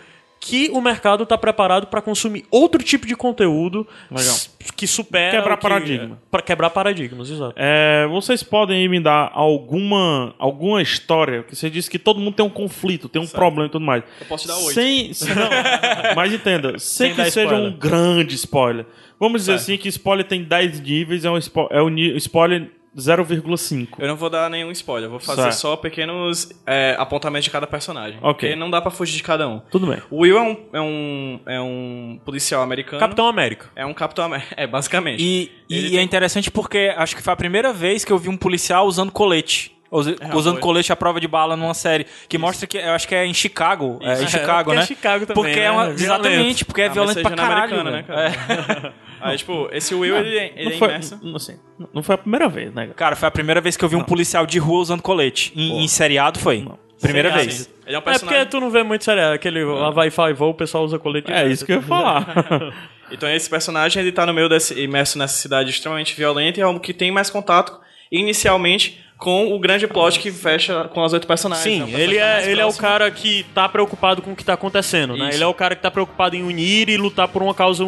que o mercado está preparado para consumir outro tipo de conteúdo Legal. que supera Quebrar que- paradigma. para quebrar paradigmas, exato. É, vocês podem me dar alguma, alguma história que você disse que todo mundo tem um conflito, tem um problema e tudo mais. Eu posso te dar oito. Sem, sem- não, mas entenda, sem, Sem que seja spoiler. um grande spoiler. Vamos dizer assim que spoiler tem 10 níveis, é um spo- é ni- spoiler 0,5. Eu não vou dar nenhum spoiler, vou fazer Certo. só pequenos é, apontamentos de cada personagem. Ok. Porque não dá pra fugir de cada um. Tudo bem. O Will é um, é um, é um policial americano. Capitão América. É um Capitão América. É, basicamente. E, e Ele é interessante porque acho que foi a primeira vez que eu vi um policial usando colete. Usa- usando colete à prova de bala numa série. Que mostra que, eu acho que é em Chicago. É, em Isso. Chicago, é né? Chicago também, Porque é né? uma, Violento. exatamente, porque é Ah, violento pra na caralho. americana, né, cara? Aí, tipo, esse Will, ele, é- ele Não é foi, imerso. não, sei, não- não foi a primeira vez, né? cara? Cara, foi a primeira vez que eu vi um policial de rua usando colete. Em, em seriado foi. Primeira Sim, vez. assim, Ele é um É porque tu não vê muito sério, aquele lá vai e voo, o pessoal usa colete. É isso que eu ia falar. Então esse personagem, ele tá no meio desse, imerso nessa cidade extremamente violenta e é o que tem mais contato, inicialmente, com o grande plot que fecha com as oito personagens. Sim, É ele é, ele é o cara que tá preocupado com o que tá acontecendo, né? Isso. Ele é o cara que tá preocupado em unir e lutar por uma causa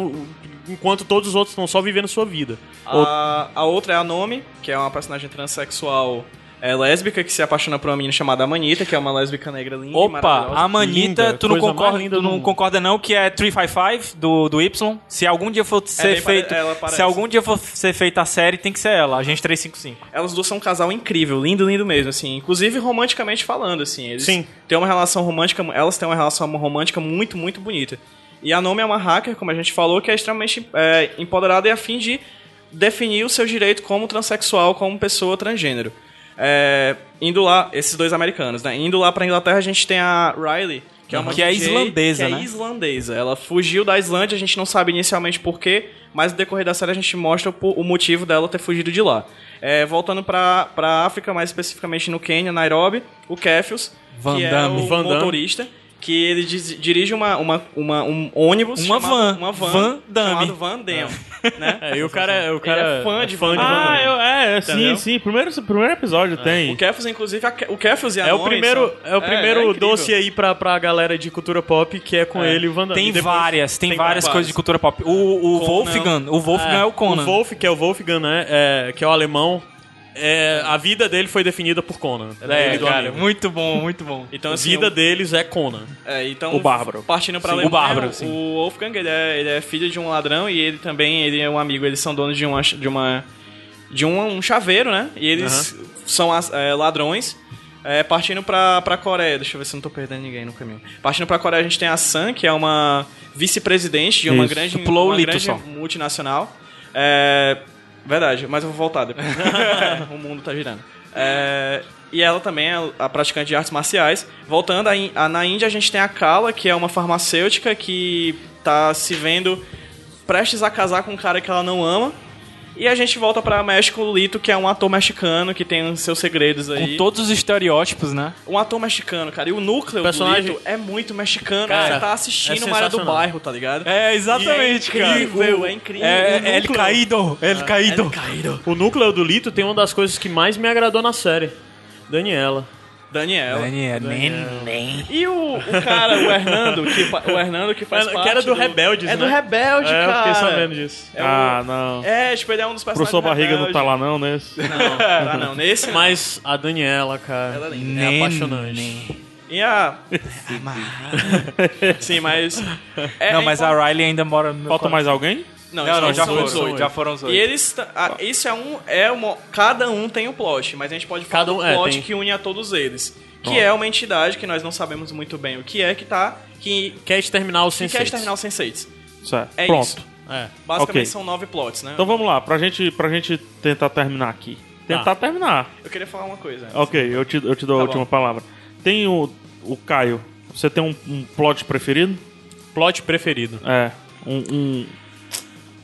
enquanto todos os outros estão só vivendo sua vida. A, a outra é a Nomi, que é uma personagem transexual é, lésbica que se apaixona por uma menina chamada Amanita, que é uma lésbica negra linda Opa, a Manita, Linda, tu não concorda, tu não concorda não que é 355 do, do Y? Se algum dia for ser bem pare- feito, se algum dia for ser feita a série, tem que ser ela, a gente 355. Elas duas são um casal incrível, lindo, lindo mesmo, assim. Inclusive romanticamente falando, assim. Eles Sim. têm uma relação romântica, elas têm uma relação romântica muito, muito bonita. E a Nomi é uma hacker, como a gente falou, que é extremamente é, empoderada e a fim de definir o seu direito como transexual, como pessoa transgênero. É, indo lá, esses dois americanos, né? Indo lá pra Inglaterra, a gente tem a Riley, que é uma Que é islandesa, que né? É islandesa. Ela fugiu da Islândia, a gente não sabe inicialmente porquê, mas no decorrer da série a gente mostra o, motivo dela ter fugido de lá. É, voltando pra, pra África, mais especificamente no Quênia, Nairobi, o Kefius, Van que é o Van motorista, que ele diz- dirige uma, uma, uma- um ônibus Uma chamado- van. uma van, Van Damme. chamado Van Damme, né? É, e o cara, é- o cara Ele é fã de Van Van ah, eu, é, sim, Entendeu? sim. Primeiro, primeiro episódio tem. O Kefius, inclusive, a o Kefius e a É o primeiro, são- é o primeiro incrível. doce aí pra, pra galera de cultura pop, que é com ele e o Van Damme. Tem depois- várias, tem, tem várias várias. coisas de cultura pop. O, o. Wolfgang, o Wolfgang é, o Conan. O Wolf, que é o Wolfgang, né? é, que é o alemão. É, a vida dele foi definida por Conan. É, do cara, amigo. muito bom, muito bom. Então, a assim, vida o- deles é Conan. É, então, O Bárbaro. Partindo pra Sim, o Alemanha, Bárbaro, sim. o Wolfgang, ele é, ele é filho de um ladrão e ele também, ele é um amigo, eles são donos de uma de uma de um, um chaveiro, né? E eles são as- é, ladrões. É, partindo pra, pra Coreia, deixa eu ver se eu não tô perdendo ninguém no caminho. Partindo pra Coreia, a gente tem a Sam, que é uma vice-presidente de uma Isso. grande, o uma grande multinacional. É, verdade, mas eu vou voltar depois. o mundo tá girando. É, e ela também é a praticante de artes marciais. Voltando, a, a- na Índia a gente tem a Kala, que é uma farmacêutica que tá se vendo prestes a casar com um cara que ela não ama. E a gente volta pra México, o Lito, que é um ator mexicano que tem os seus segredos aí. Com todos os estereótipos, né? Um ator mexicano, cara. E o núcleo Personagem- do Lito é muito mexicano. Cara, você tá assistindo é uma área do bairro, tá ligado? É, exatamente, cara. é incrível, é incrível. É, O é El núcleo- Caído, El Caído. Caído. O núcleo do Lito tem uma das coisas que mais me agradou na série. Daniela. Daniela. Daniel, neném. E o, o cara, o Hernando, que, fa- o Hernando que faz Que era do Rebeldes, É né? do Rebelde, É, eu cara. fiquei sabendo disso. É o- Ah, não. É, tipo, ele é um dos personagens Professor do Barriga não Rebelde. tá lá não nesse. Não, tá não. Nesse. Mas a Daniela, cara, Ela é linda. é apaixonante. E a... Sim, mas... é- Não, é mas a Riley ainda mora no meu Falta mais alguém? Não, Não, não, já são foram os os oito. oito. Já foram os oito. E eles... ah, isso é um... É uma, cada um tem um plot, mas a gente pode falar Cada um- do é, plot tem. que une a todos eles. Que é uma entidade que nós não sabemos muito bem o que é, que tá... Que, Quer exterminar o que Sensei. quer exterminar os Senseis. Certo. É Pronto. isso. É. Basicamente Ok. são nove plots, né? Então vamos lá, pra gente, pra gente tentar terminar aqui. Tentar terminar. Eu queria falar uma coisa. antes. Ok, eu te, eu te dou a Tá última bom. palavra. Tem o, o Caio. Você tem um, um plot preferido? Plot preferido. É. Um, um-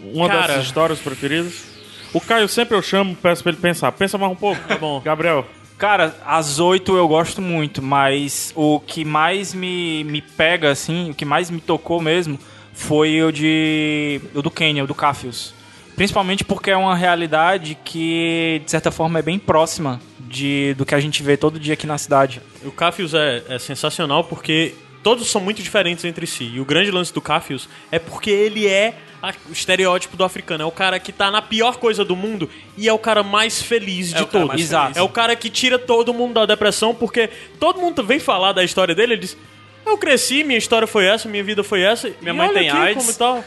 uma Cara. dessas histórias preferidas? O Caio sempre eu chamo, peço pra ele pensar. Pensa mais um pouco. Tá bom. Gabriel. Cara, as oito eu gosto muito, mas o que mais me, me pega, assim, o que mais me tocou mesmo foi o de. o do Kenya, o do Cafius. Principalmente porque é uma realidade que, de certa forma, é bem próxima de, do que a gente vê todo dia aqui na cidade. O Cafius é, é sensacional porque todos são muito diferentes entre si. E o grande lance do Cafius é porque ele é a- o estereótipo do africano. É o cara que tá na pior coisa do mundo e é o cara mais feliz de o cara todos. Exato. feliz. É o cara que tira todo mundo da depressão porque todo mundo vem falar da história dele ele diz... Eu cresci, minha história foi essa, minha vida foi essa. Minha mãe tem aqui AIDS." Como tal,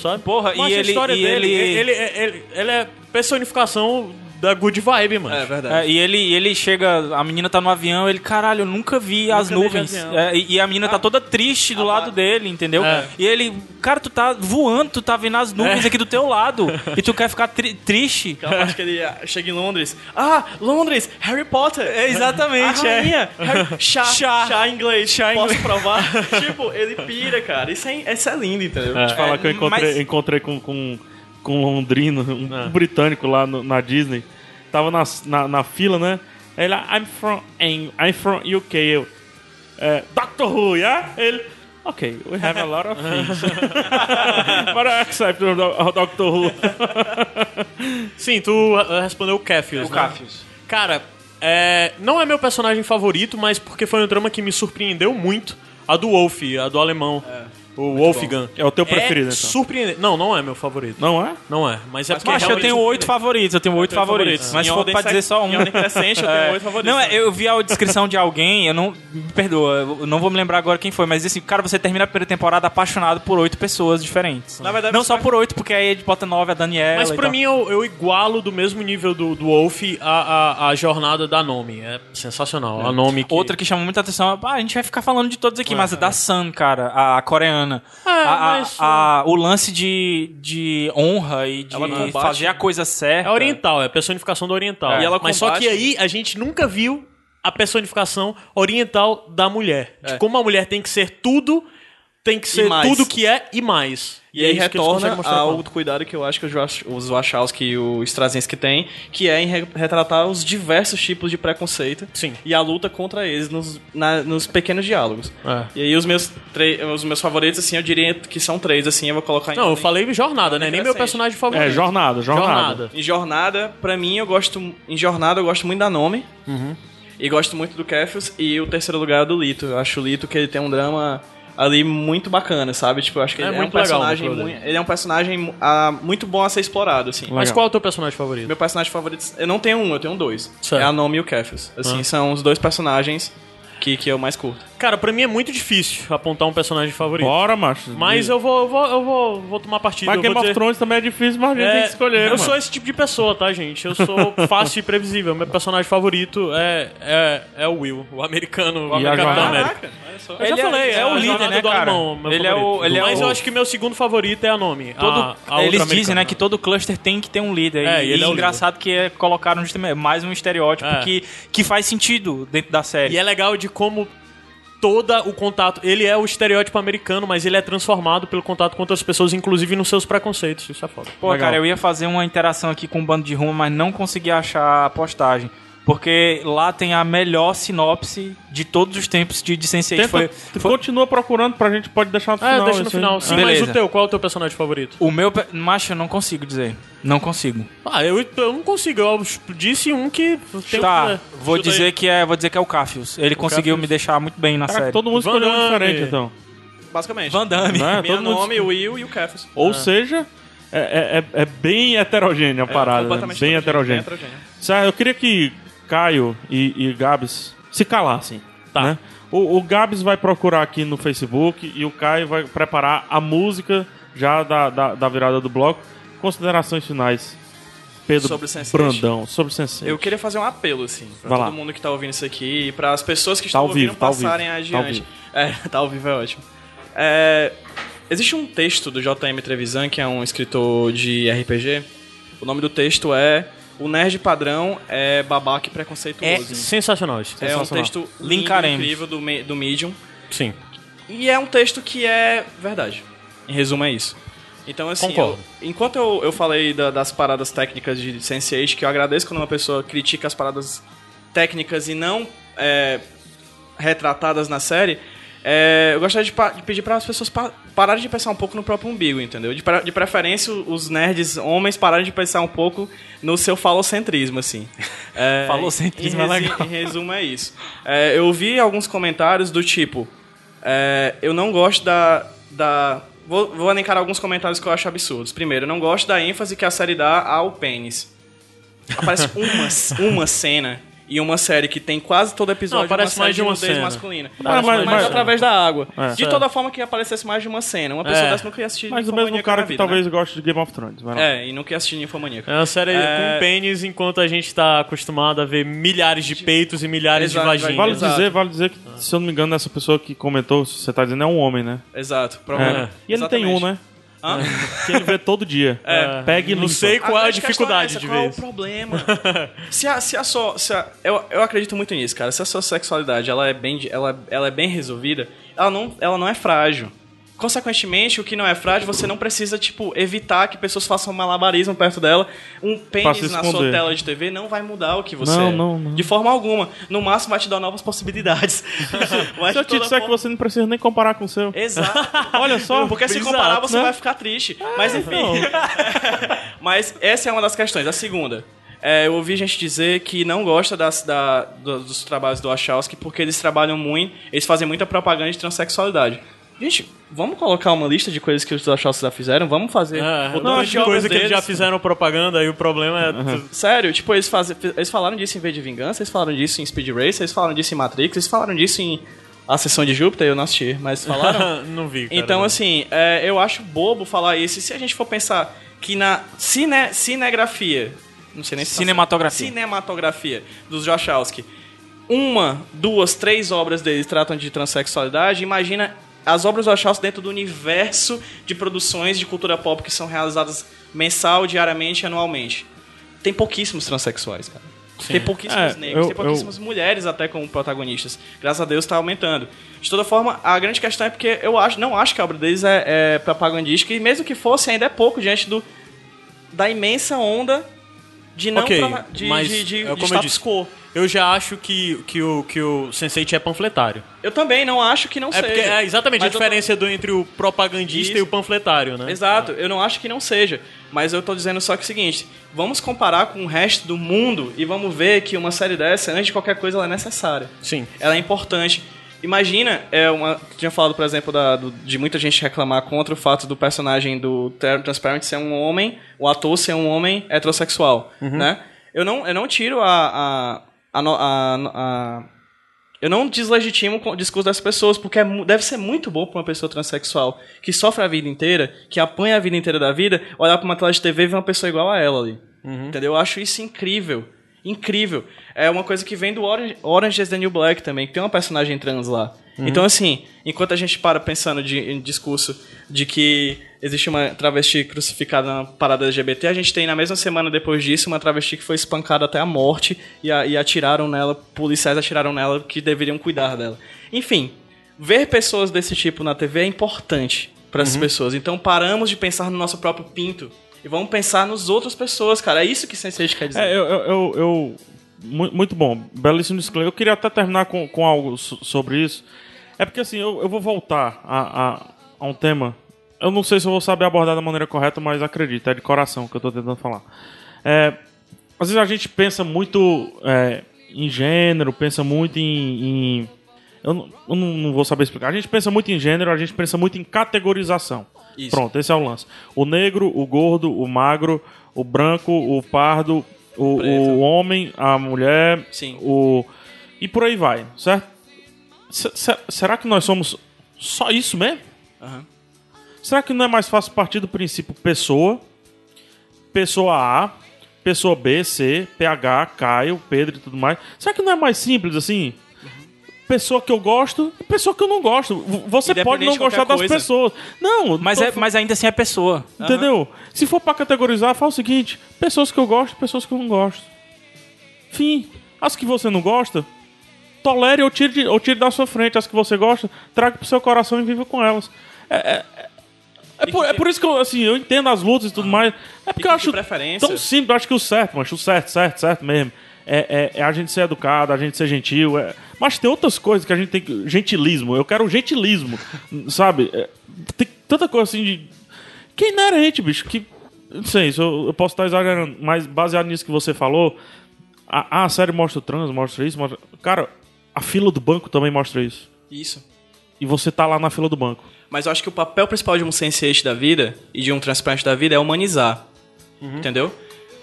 sabe? Porra, Mas e a ele- história e dele, ele- ele, ele, ele é personificação da good vibe, mano. É verdade. É, e ele, ele chega, a menina tá no avião, ele, caralho, eu nunca vi as vi de nuvens. É, e, e a menina tá toda triste do lado dele, entendeu? É. E ele, cara, tu tá voando, tu tá vendo as nuvens aqui do teu lado. e tu quer ficar tri- triste. Aquela parte que ele ah, chega em Londres. Ah, Londres, Harry Potter. É, exatamente, A é. rainha. Harry... Chá, Chá. chá. em inglês. Chá em Posso inglês. provar? tipo, ele pira, cara. Isso é, isso é lindo, entendeu? Vou te falar É, que eu encontrei, mas- encontrei com, com, com um londrino, um britânico lá no- na Disney. Tava na, na, na fila, né? Aí Ele, I'm from, I'm, I'm from UK. Eu, é, Doctor Who, yeah? Ele, ok, we have a lot of things. But I accept do- Doctor Who. Sim, tu uh, respondeu o Cafius, O né? Cafius. Cara, é, não é meu personagem favorito, mas porque foi um drama que me surpreendeu muito. A do Wolf, a do alemão. O Wolfgang. É o teu preferido, então. surpreendente. Não, não é meu favorito. Não é? Não é. Mas é porque Macho, eu tenho oito favoritos, eu tenho oito favoritos. favoritos. Mas se for pra dizer só um. em ordem crescente, eu tenho oito favoritos Não, é, também. eu vi a descrição de alguém, eu não. Me perdoa, eu não vou me lembrar agora quem foi, mas assim, cara, você termina a primeira temporada apaixonado por oito pessoas diferentes. Na verdade, não só por oito, porque aí bota nove, a Daniela. Mas pra mim eu, eu igualo do mesmo nível do, do Wolf a, a, a jornada da Nomi. É sensacional. A Nomi que... Outra que chama muita atenção, ah, a gente vai ficar falando de todos aqui, mas a da Sun, cara, a, coreana. É, A- a- mas- a- o lance de, de honra e de Ela combate- fazer a coisa certa. É oriental, é a personificação do oriental. É. E ela Mas só combate- que aí a gente nunca viu a personificação oriental da mulher. De como a mulher tem que ser tudo, tem que ser mais. tudo que é e mais. E aí é retorna ao com- cuidado que eu acho que os Wach- os Wachowski e o Straczynski têm, que é em re- retratar os diversos tipos de preconceito Sim. e a luta contra eles nos, na- nos pequenos diálogos. É. E aí os meus, os meus favoritos, assim, eu diria que são três, assim, eu vou colocar em Não, eu ordem. falei jornada, né? Nem meu personagem favorito. É, jornada, jornada. Jornada. Em Jornada, pra mim, eu gosto... Em Jornada, eu gosto muito da Nome. Uhum. E gosto muito do Cafius. E o terceiro lugar é do Lito. Eu acho o Lito que ele tem um drama ali muito bacana, sabe? Tipo, eu acho que É ele é, um muito legal personagem... núcleo mui- ele é um personagem ah, muito bom a ser explorado, assim. Mas Legal. qual é o teu personagem favorito? Meu personagem favorito... Eu não tenho um, eu tenho dois. Certo. É a Nome e o Cafius. Assim, Ah. são os dois personagens que, que eu mais curto. Cara, pra mim é muito difícil apontar um personagem favorito. Bora, macho. Mas eu vou, eu vou, eu vou, vou tomar partido. Mas eu Game of dizer- Thrones também é difícil, mas a gente É, tem que escolher, Eu mano. sou esse tipo de pessoa, tá, gente? Eu sou fácil e previsível. Meu personagem favorito é, é, é o Will, o americano, o americano da? América. Eu Ele já é- falei, é o a líder, né, do cara? alemão, Ele é o- favorito. ele é Mas o- eu acho que meu segundo favorito é a nome. Todo, a, a outra eles dizem, né, que todo cluster tem que ter um líder. É, e, ele é o engraçado que é, colocaram justamente mais um estereótipo É. que, que faz sentido dentro da série. E é legal de como toda o contato... Ele é o estereótipo americano, mas ele é transformado pelo contato com outras pessoas, inclusive nos seus preconceitos. Isso é foda. Pô, Legal. cara, eu ia fazer uma interação aqui com o bando de rumo, mas não consegui achar a postagem. Porque lá tem a melhor sinopse de todos os tempos de, de Sense8. Tenta, Foi, tu foi- continua procurando pra gente, pode deixar no final. É, deixa no final. Sim, É. mas Beleza. o teu, qual é o teu personagem favorito? O meu... Macho, eu não consigo dizer. Não consigo. Ah, eu, eu não consigo. Eu disse um que tem tá, um- vou Chuta dizer aí. que é, vou dizer que é o Cafius. Ele conseguiu Cafius. me deixar muito bem na Caraca, série. todo mundo escolheu um diferente, então. Basicamente. Van Damme. Né? Todo mundo nome, o Will e o Kefas. Ou seja, é, é- é- é bem heterogênea a parada. né? completamente Bem heterogênea. bem heterogêneo. Certo, eu queria que Caio e, e Gabs se calassem. Tá. né? O, o Gabs vai procurar aqui no Facebook e o Caio vai preparar a música já da, da, da virada do bloco. Considerações finais. Pedro Sobre Sense8. Brandão, sobre Sense8. Eu queria fazer um apelo, assim, pra Vai todo lá. mundo que tá ouvindo isso aqui e para as pessoas que Tá estão ouvindo vivo, tá ao passarem vivo, tá ao adiante. vivo. É, tá ao vivo é ótimo. É, existe um texto do J.M. Trevisan, que é um escritor de RPG. O nome do texto é O Nerd Padrão é Babaca e É Preconceituoso. sensacional isso. É, um sensacional. texto lindo, Linkaremos. incrível do, do Medium. Sim. E é um texto que é verdade. Em resumo, é isso. Então, assim, Concordo. eu- enquanto eu, eu falei da- das paradas técnicas de Sense8, que eu agradeço quando uma pessoa critica as paradas técnicas e não é, retratadas na série, é, eu gostaria de, de pedir para as pessoas pa- pararem de pensar um pouco no próprio umbigo, entendeu? De, de preferência, os nerds homens pararem de pensar um pouco no seu falocentrismo, assim. É, Falocentrismo em é legal. Em resumo, é isso. É, eu vi alguns comentários do tipo: é, eu não gosto da. da vou, vou elencar alguns comentários que eu acho absurdos. Primeiro, eu não gosto da ênfase que a série dá ao pênis. Aparece uma, uma cena e uma série que tem quase todo episódio Não, aparece uma mais de uma cena. masculina. Mas- Mas, mas- através da água. É. De toda forma que aparecesse mais de uma cena. Uma pessoa É. dessa não queria assistir Mas o mesmo cara na que vida, talvez né? goste de Game of Thrones. Vai lá. É, e não quer assistir Ninfomaníaca. É uma série É. com pênis, enquanto a gente tá acostumado a ver milhares de peitos e milhares Exato, de vaginas. Vale Exato. dizer, vale dizer que, se eu não me engano, essa pessoa que comentou, você tá dizendo, é um homem, né? Exato. É. Problema. E ele tem um, né? Hã? Que ele vê todo dia. É. Pega e Não limpa. sei qual é a dificuldade é essa, de qual ver é o isso. problema? se a, se a sua, se a- eu, eu acredito muito nisso, cara. Se a sua sexualidade ela é bem, de- ela, ela é bem resolvida, ela não, ela não é frágil. Consequentemente, o que não é frágil, você não precisa, tipo, evitar que pessoas façam malabarismo perto dela. Um pênis na sua tela de TV não vai mudar o que você Não, é. não, não. De forma alguma. No máximo vai te dar novas possibilidades. Mas Se eu te disser que forma- você não precisa nem comparar com o seu. Exato. Olha só. Porque se Exato, comparar, você né? vai ficar triste. Mas enfim. Mas essa é uma das questões. A segunda. é, eu ouvi gente dizer que não gosta das, da- do- dos trabalhos do Wachowski porque eles trabalham muito, eles fazem muita propaganda de transexualidade. Gente, vamos colocar uma lista de coisas que os Wachowski já fizeram? Vamos fazer. É, o não, de coisa que eles já fizeram propaganda e o problema é. Sério, tipo, eles, fazem, eles falaram disso em V de Vingança, eles falaram disso em Speed Racer, eles falaram disso em Matrix, eles falaram disso em A Sessão de Júpiter, eu não assisti, mas falaram. não vi. Cara. Então, assim, é, eu acho bobo falar isso. E se a gente for pensar que na cine, cinegrafia, não sei nem se tá Cinematografia. certo, cinematografia dos Wachowski, uma, duas, três obras deles tratam de transexualidade, imagina as obras do Wachowski dentro do universo de produções de cultura pop que são realizadas mensal, diariamente e anualmente. Tem pouquíssimos transexuais, cara. Tem pouquíssimos É, negros, eu- tem pouquíssimas mulheres até como protagonistas. Graças a Deus está aumentando. De toda forma, a grande questão é porque eu acho, não acho que a obra deles é, é propagandística e mesmo que fosse, ainda é pouco diante do da imensa onda de não Ok, prova- de, de, de, é de eu status disse. quo. Eu já acho que, que o, que o Sense8 é panfletário. Eu também não acho que não É seja. porque é exatamente a eu tô- diferença do, entre o propagandista Isso. e o panfletário, né? Exato, eu não acho que não seja. Mas eu tô dizendo só que é o seguinte: vamos comparar com o resto do mundo e vamos ver que uma série dessa, antes de qualquer coisa, ela é necessária. Sim. Ela é importante. Imagina, é uma. Tinha falado, por exemplo, da- do- de muita gente reclamar contra o fato do personagem do Transparent ser um homem, o ator ser um homem heterossexual, né? Eu não, eu não tiro a. a, a, a- a- eu não deslegitimo o discurso das pessoas, porque é deve ser muito bom para uma pessoa transexual que sofre a vida inteira, que apanha a vida inteira da vida, olhar para uma tela de TV e ver uma pessoa igual a ela ali. Entendeu? Eu acho isso incrível. Incrível. É uma coisa que vem do Orange, Orange is the New Black também, que tem uma personagem trans lá. Então, assim, enquanto a gente para pensando de, em discurso de que existe uma travesti crucificada na parada LGBT, a gente tem na mesma semana depois disso uma travesti que foi espancada até a morte e, a- e atiraram nela, policiais atiraram nela que deveriam cuidar dela. Enfim, ver pessoas desse tipo na TV é importante para essas pessoas. Então paramos de pensar no nosso próprio pinto e vamos pensar nos outras pessoas, cara. É isso que Sense8 quer dizer. É, eu, eu, eu, eu mu- muito bom. Belíssimo disclaimer. Eu queria até terminar com, com algo so- sobre isso. É porque assim, eu, eu vou voltar a, a, a um tema. Eu não sei se eu vou saber abordar da maneira correta, mas acredito, é de coração que eu tô tentando falar. É, às vezes a gente pensa muito é, em gênero, pensa muito em. em- eu eu não- não vou saber explicar. A gente pensa muito em gênero, a gente pensa muito em categorização. Isso. Pronto, esse é o lance. O negro, o gordo, o magro, o branco, o pardo, o, o homem, a mulher, Sim. o. E por aí vai, certo? Se- se- será que nós somos só isso mesmo? Aham. Será que não é mais fácil partir do princípio pessoa, pessoa A, pessoa B, C, PH, Caio, Pedro e tudo mais? Será que não é mais simples assim? Pessoa que eu gosto e pessoa que eu não gosto. Você pode não gostar das coisa. pessoas. Não, Mas, tô é, mas ainda assim é pessoa. Entendeu? Se for pra categorizar, fala o seguinte: pessoas que eu gosto, pessoas que eu não gosto. Fim. As que você não gosta, tolere ou tire, de- ou tire da sua frente. As que você gosta, traga pro seu coração e viva com elas. É, é- é- é por, é por isso que eu, assim, eu entendo as lutas e tudo mais. É porque que eu acho tão simples. Eu acho que o certo, mas o certo, certo, certo mesmo. É, é- é a gente ser educado, a gente ser gentil. é- Mas tem outras coisas que a gente tem que. Gentilismo. Eu quero o gentilismo. sabe? É, tem tanta coisa assim de. Que é inerente, bicho. Que. Não sei, isso eu, eu posso estar exagerando, mas baseado nisso que você falou. A, a série mostra o trans, mostra isso. Mostra... Cara, a fila do banco também mostra isso. Isso. E você tá lá na fila do banco. Mas eu acho que o papel principal de um sense da vida e de um transplante da vida é humanizar. Entendeu?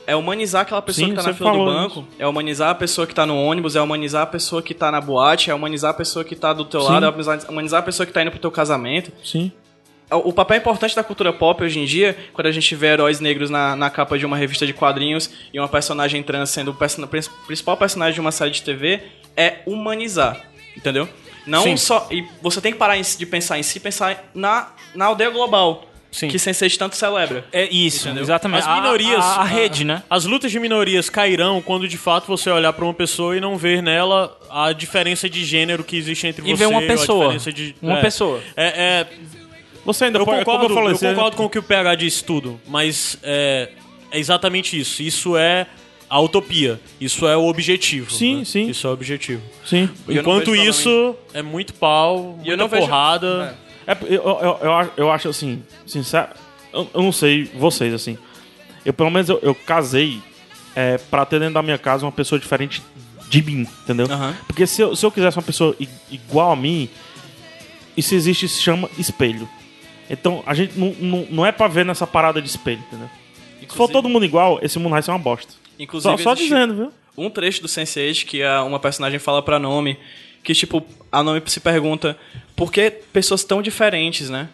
É humanizar aquela pessoa Sim, que tá na fila do banco, é humanizar a pessoa que tá no ônibus, é humanizar a pessoa que tá na boate, é humanizar a pessoa que tá do teu Sim. lado, é humanizar- a pessoa que tá indo pro teu casamento. Sim. O papel importante da cultura pop hoje em dia, quando a gente vê heróis negros na, na capa de uma revista de quadrinhos e uma personagem trans sendo o person- prin- principal personagem de uma série de TV, é humanizar. Entendeu? Não Sim. só. E você tem que parar de pensar em si, pensar na, na aldeia global. Sim. Que Sense8 tanto celebra. É isso, Entendeu? exatamente. As minorias. A, a- a rede, né? As lutas de minorias cairão quando de fato você olhar pra uma pessoa e não ver nela a diferença de gênero que existe entre E você ver uma pessoa. de- Uma é. pessoa. É, é, Você ainda eu pode. concordo, como eu falei, eu você- concordo com o que o PH disse tudo, mas é, é exatamente isso. Isso é a utopia. Isso é o objetivo. Sim, né? sim. Isso é o objetivo. Sim. E Enquanto isso, é muito pau, E eu muita não vejo- porrada. É, eu, eu, eu, acho- eu acho assim, sincero. Eu, eu não sei vocês, assim. Eu, pelo menos, eu, eu casei é, pra ter dentro da minha casa uma pessoa diferente de mim, entendeu? Aham. Porque se eu, se eu quisesse uma pessoa igual a mim, isso existe, se chama espelho. Então, a gente não, não, não é pra ver nessa parada de espelho, entendeu? Se for todo mundo igual, esse mundo vai ser uma bosta. Inclusive, Só, só dizendo, viu? um trecho do Sense8 que a, uma personagem fala pra Nome, que tipo, a Nome se pergunta por que pessoas tão diferentes, né?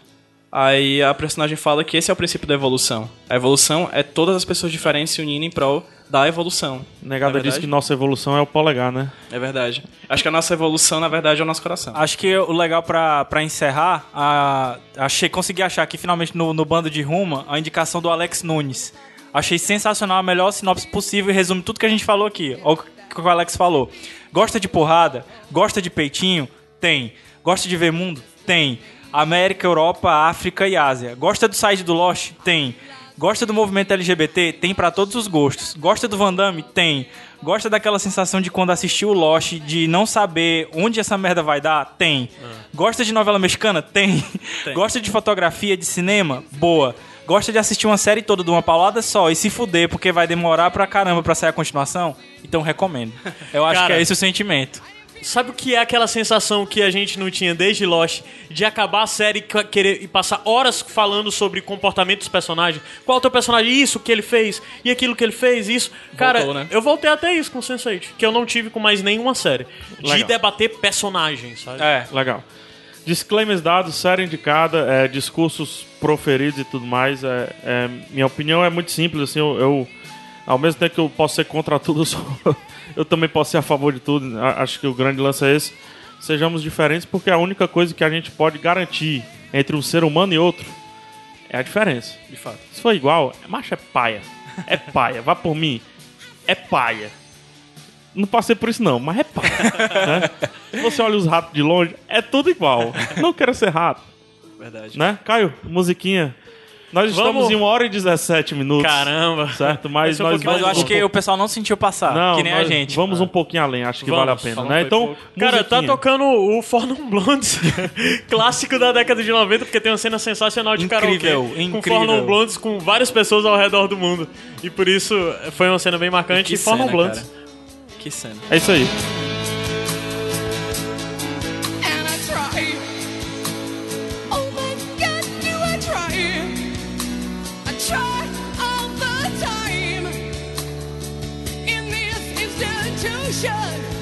Aí a personagem fala que esse é o princípio da evolução. A evolução é todas as pessoas diferentes se unindo em prol da evolução. Negada é diz que nossa evolução é o polegar, né? É verdade. Acho que a nossa evolução, na verdade, é o nosso coração. Acho que o legal pra, pra encerrar, a, achei, consegui achar aqui finalmente no, no bando de Ruma a indicação do Alex Nunes. Achei sensacional, a melhor sinopse possível e resume tudo que a gente falou aqui. Olha o que o Alex falou. Gosta de porrada? Gosta de peitinho? Tem. Gosta de ver mundo? Tem. América, Europa, África e Ásia. Gosta do site do Lost? Tem. Gosta do movimento LGBT? Tem pra todos os gostos. Gosta do Van Damme? Tem. Gosta daquela sensação de quando assistiu o Lost, de não saber onde essa merda vai dar? Tem. Gosta de novela mexicana? Tem. Gosta de fotografia, de cinema? Boa. Gosta de assistir uma série toda de uma paulada só e se fuder porque vai demorar pra caramba pra sair a continuação? Então recomendo. Eu acho Cara, que é esse o sentimento. Sabe o que é aquela sensação que a gente não tinha desde Lost de acabar a série e querer e passar horas falando sobre comportamento dos personagens? Qual é o teu personagem? Isso que ele fez e aquilo que ele fez, isso. Cara, Voltou, né? eu voltei até isso com Sense8, que eu não tive com mais nenhuma série. De Legal. debater personagens, sabe? É. Legal. Disclaimers dados, série indicada, é, discursos proferidos e tudo mais. É, é, minha opinião é muito simples. Assim, eu, eu- ao mesmo tempo que eu posso ser contra tudo, eu, sou- eu também posso ser a favor de tudo. Acho que o grande lance é esse. Sejamos diferentes, porque a única coisa que a gente pode garantir entre um ser humano e outro é a diferença. De fato. Se for igual, macho é paia. É paia. Vá por mim. É paia. Não passei por isso não, mas é paia. né? Você olha os ratos de longe, é tudo igual. Não quero ser rato, Verdade. né? Caio, musiquinha. Nós estamos Vamos- em 1 hora e 17 minutos. Caramba. Certo? Mas um nós Mas eu acho um que pouco- o pessoal não sentiu passar, Não, que nem a gente. Vamos um pouquinho além, acho que Vamos. vale a pena, né? Então. Cara, tá tocando o For Non Blondes, clássico da década de 90, porque tem uma cena sensacional de Incrível, karaokê com incrível. For Non Blondes com várias pessoas ao redor do mundo. E por isso foi uma cena bem marcante. E For Non cena, Blondes. cara. Que cena. É isso aí. nation.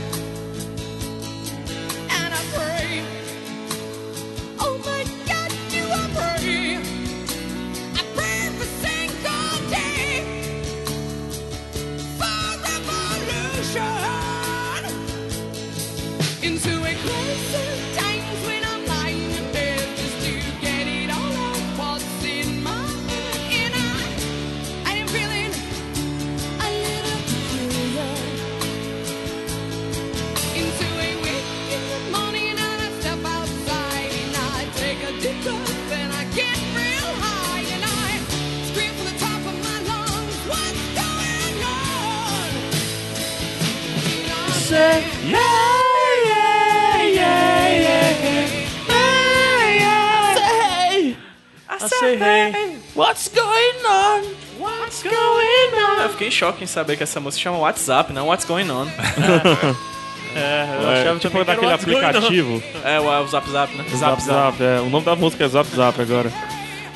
I say hey. What's going on? What's going on? Eu fiquei em choque em saber que essa música chama WhatsApp, não What's Going On. É, eu É, achava tipo que era daquele aplicativo. É, o, o Zap Zap, né? Zap Zap. é. O nome da música é Zap Zap agora.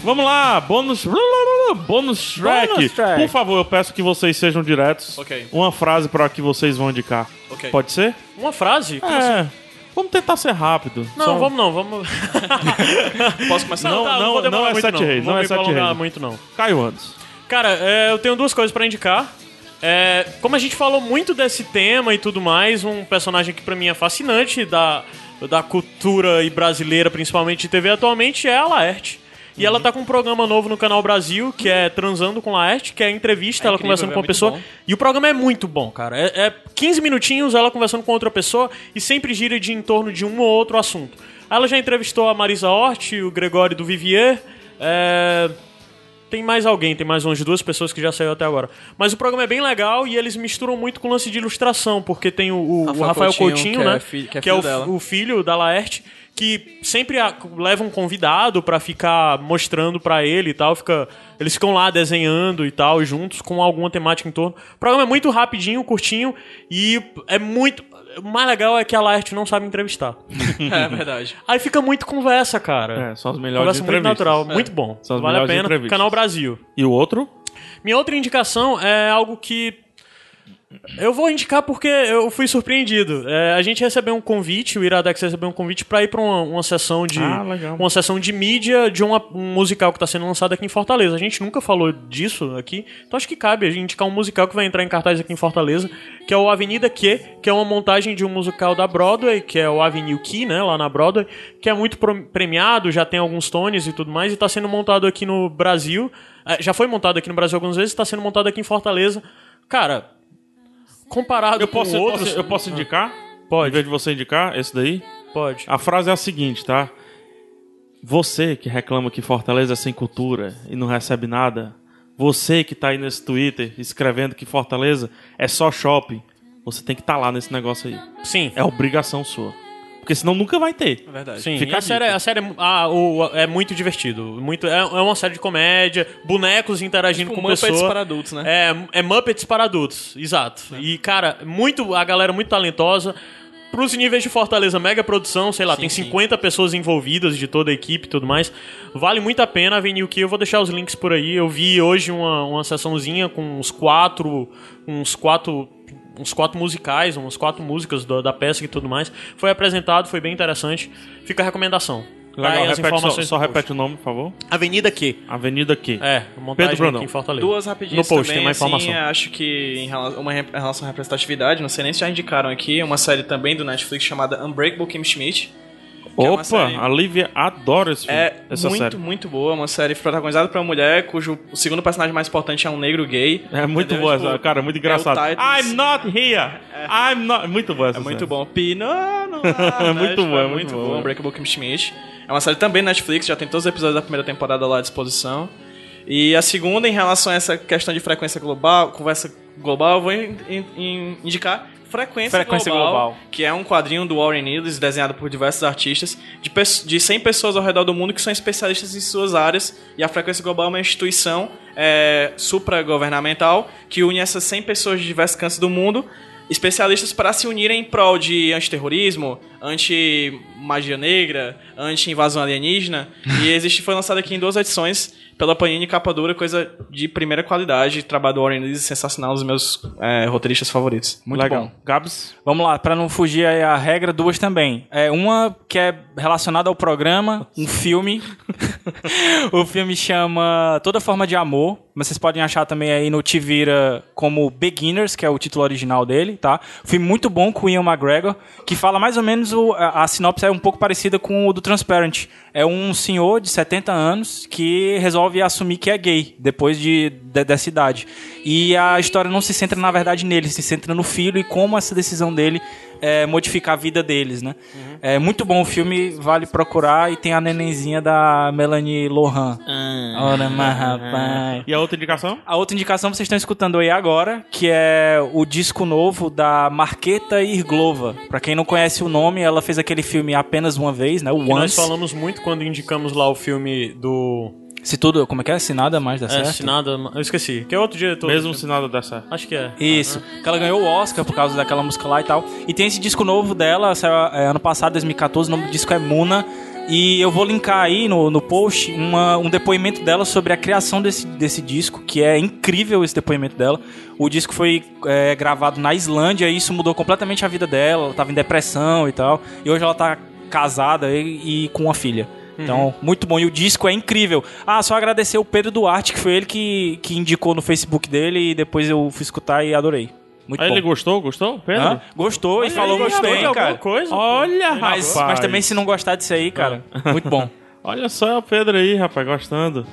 Vamos lá, bônus. Bônus track. Track. Por favor, eu peço que vocês sejam diretos. Ok. Uma frase para que vocês vão indicar. Ok. Pode ser? Uma frase? Como assim? Vamos tentar ser rápido. Não, Só- vamos não, vamos. Posso começar? Não, tá, não, vou demorar não é muito, sete reis, não é me sete prolongar reis. muito não. Caio antes. Cara, é, eu tenho duas coisas pra indicar. É, como a gente falou muito desse tema e tudo mais, um personagem que pra mim é fascinante da, da cultura e brasileira, principalmente de TV atualmente, é a Laerte. E ela tá com um programa novo no Canal Brasil, que é Transando com Laerte, que é entrevista, ela incrível, conversando é com uma muito pessoa. bom. E o programa é muito bom, cara. É, é 15 minutinhos ela conversando com outra pessoa e sempre gira de em torno de um ou outro assunto. Ela já entrevistou a Marisa Hort, o Gregório do Vivier. É, tem mais alguém, tem mais umas duas pessoas que já saiu até agora. Mas o programa é bem legal e eles misturam muito com o lance de ilustração, porque tem o, o- o Rafael Coutinho, que é né? fi- que é é, filho o, dela. o filho da Laerte, que sempre a- leva um convidado pra ficar mostrando pra ele e tal. Fica, eles ficam lá desenhando e tal, juntos, com alguma temática em torno. O programa é muito rapidinho, curtinho e é muito. O mais legal é que a Laerte não sabe entrevistar. É verdade. Aí fica muito conversa, cara. É, são as melhores Conversa muito entrevistas. natural, muito bom. São as vale a melhores pena. entrevistas. Canal Brasil. E o outro? Minha outra indicação é algo que. Eu vou indicar porque eu fui surpreendido. É, a gente recebeu um convite, o Iradex recebeu um convite pra ir pra uma, uma sessão de. Ah. Uma sessão de mídia de uma- um musical que tá sendo lançado aqui em Fortaleza. A gente nunca falou disso aqui, então acho que cabe a gente indicar um musical que vai entrar em cartaz aqui em Fortaleza, que é o Avenida Q, que é uma montagem de um musical da Broadway, que é o Avenue Q, né, lá na Broadway, que é muito premiado, já tem alguns tones e tudo mais, e tá sendo montado aqui no Brasil. É, Já foi montado aqui no Brasil algumas vezes, tá sendo montado aqui em Fortaleza. Cara, comparado Eu posso, com eu outros... posso, eu posso indicar? Pode. Em vez de você indicar esse daí? Pode. A frase é a seguinte, tá? Você que reclama que Fortaleza é sem cultura e não recebe nada, você que tá aí nesse Twitter escrevendo que Fortaleza é só shopping, você tem que estar lá nesse negócio aí. Sim. É obrigação sua. Porque senão nunca vai ter. É verdade. Sim, Fica a a série, a série é, ah, o- é muito divertido. Muito, é, é uma série de comédia, bonecos interagindo Tipo com Muppets pessoas. para adultos, né? É, é Muppets para adultos, exato. E, cara, muito, a galera muito talentosa. Pros níveis de Fortaleza, mega produção, sei lá, tem 50 pessoas envolvidas de toda a equipe e tudo mais. Vale muito a pena a Avenue Q. Eu vou deixar os links por aí. Eu vi hoje uma, uma sessãozinha com uns quatro. Uns quatro. Uns quatro musicais, umas quatro músicas da, da peça e tudo mais. Foi apresentado, foi bem interessante. Fica a recomendação. Tá Legal, aí as repete, só, informações só repete o nome, por favor. Avenida Q. Avenida Q. É, Pedro Brandão. aqui em Fortaleza. Duas rapidinhas No post, também, tem mais assim, informação. acho que em rela- uma em relação à representatividade, não sei nem se já indicaram aqui, uma série também do Netflix chamada Unbreakable Kim Schmidt. É Opa, série- a Lívia adora esse filme, É essa muito, série. muito boa, uma série protagonizada por uma mulher cujo o segundo personagem mais importante é um negro gay. É muito Entendeu? boa Tipo, essa, cara, muito engraçado. é o Titans. I'm not here. I'm not. Muito boa essa É muito série. bom. Pino, no É muito bom, é muito muito bom. bom. Unbreakable Kim Schmidt. É uma série também Netflix, já tem todos os episódios da primeira temporada lá à disposição. E a segunda, em relação a essa questão de frequência global, conversa global, eu vou in- in- in- indicar Frequência, Frequência global, Global. que é um quadrinho do Warren Ellis, desenhado por diversos artistas, de, de 100 pessoas ao redor do mundo que são especialistas em suas áreas. E a Frequência Global é uma instituição é, supragovernamental que une essas 100 pessoas de diversos cantos do mundo, especialistas para se unirem em prol de antiterrorismo, anti-magia negra, anti-invasão alienígena. e existe, foi lançado aqui em duas edições pela Panini capa dura, coisa de primeira qualidade. Trabalho do Warren Ellis sensacional, um dos meus é, roteiristas favoritos. Muito Legal. bom. Gabs? Vamos lá, pra não fugir aí a regra, duas também. É uma que é relacionada ao programa, um filme. o filme chama Toda Forma de Amor, mas vocês podem achar também aí no Tivira como Beginners, que é o título original dele, tá? Filme muito bom com o Ian McGregor, que fala mais ou menos o, a, a sinopse é um pouco parecida com o do Transparent. É um senhor de 70 anos que resolve assumir que é gay depois de, de- dessa idade. E a história não se centra na verdade nele, se centra no filho e como essa decisão dele é, modificar a vida deles, né? É muito bom o filme, vale procurar e tem a nenenzinha da Melanie Lohan. Ora, mas rapaz. E a outra indicação? A outra indicação vocês estão escutando aí agora, que é o disco novo da Marqueta Irglova. Pra quem não conhece o nome, ela fez aquele filme apenas uma vez, né? O Que nós Once. falamos muito quando indicamos lá o filme do. Se tudo, como é que é? Se nada mais dá É, certo. se nada. Eu esqueci. Que é outro diretor. Mesmo se nada der certo. Acho que é. Isso. Que ela ganhou o Oscar por causa daquela música lá e tal. E tem esse disco novo dela, saiu é, ano passado, 2014. O nome do disco é Muna. E eu vou linkar aí no, no post uma- um depoimento dela sobre a criação desse, desse disco, que é incrível esse depoimento dela. O disco foi é, gravado na Islândia e isso mudou completamente a vida dela. Ela tava em depressão e tal. E hoje ela tá casada e, e com uma filha. Então, muito bom. E o disco é incrível. Ah, só agradecer o Pedro Duarte, que foi ele que, que indicou no Facebook dele e depois eu fui escutar e adorei. Muito Aí bom. ele gostou? Gostou? Pedro? Hã? Gostou e falou muito gostou bem, de alguma cara. coisa? Olha, Mas, rapaz. mas também se não gostar disso aí, cara, muito bom. Olha só o Pedro aí, rapaz, gostando.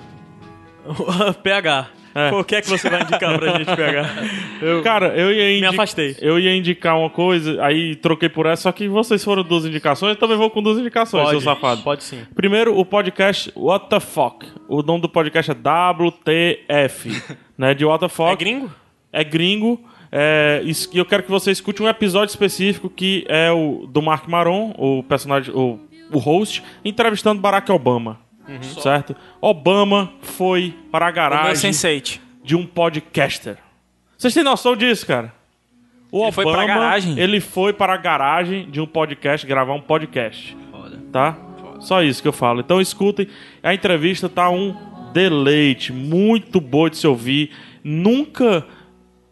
PH. É. Que é que você vai indicar pra gente, PH? Eu, Cara, eu ia indicar. afastei. Eu ia indicar uma coisa, aí troquei por essa, só que vocês foram duas indicações, eu também vou com duas indicações, seu safado. Pode sim. Primeiro, o podcast What the Fuck. O nome do podcast é WTF, né? De What the Fuck. É gringo? É gringo. É, e eu quero que você escute um episódio específico que é o do Mark Maron, o personagem, o, o host, entrevistando Barack Obama. Certo? Obama foi para a meu garagem Sense8. de um podcaster. Vocês têm noção disso, cara? O Ele foi pra garagem? Ele foi para a garagem de um podcast gravar um podcast. Tá? Só isso que eu falo. Então escutem. A entrevista tá um deleite, muito boa de se ouvir. Nunca,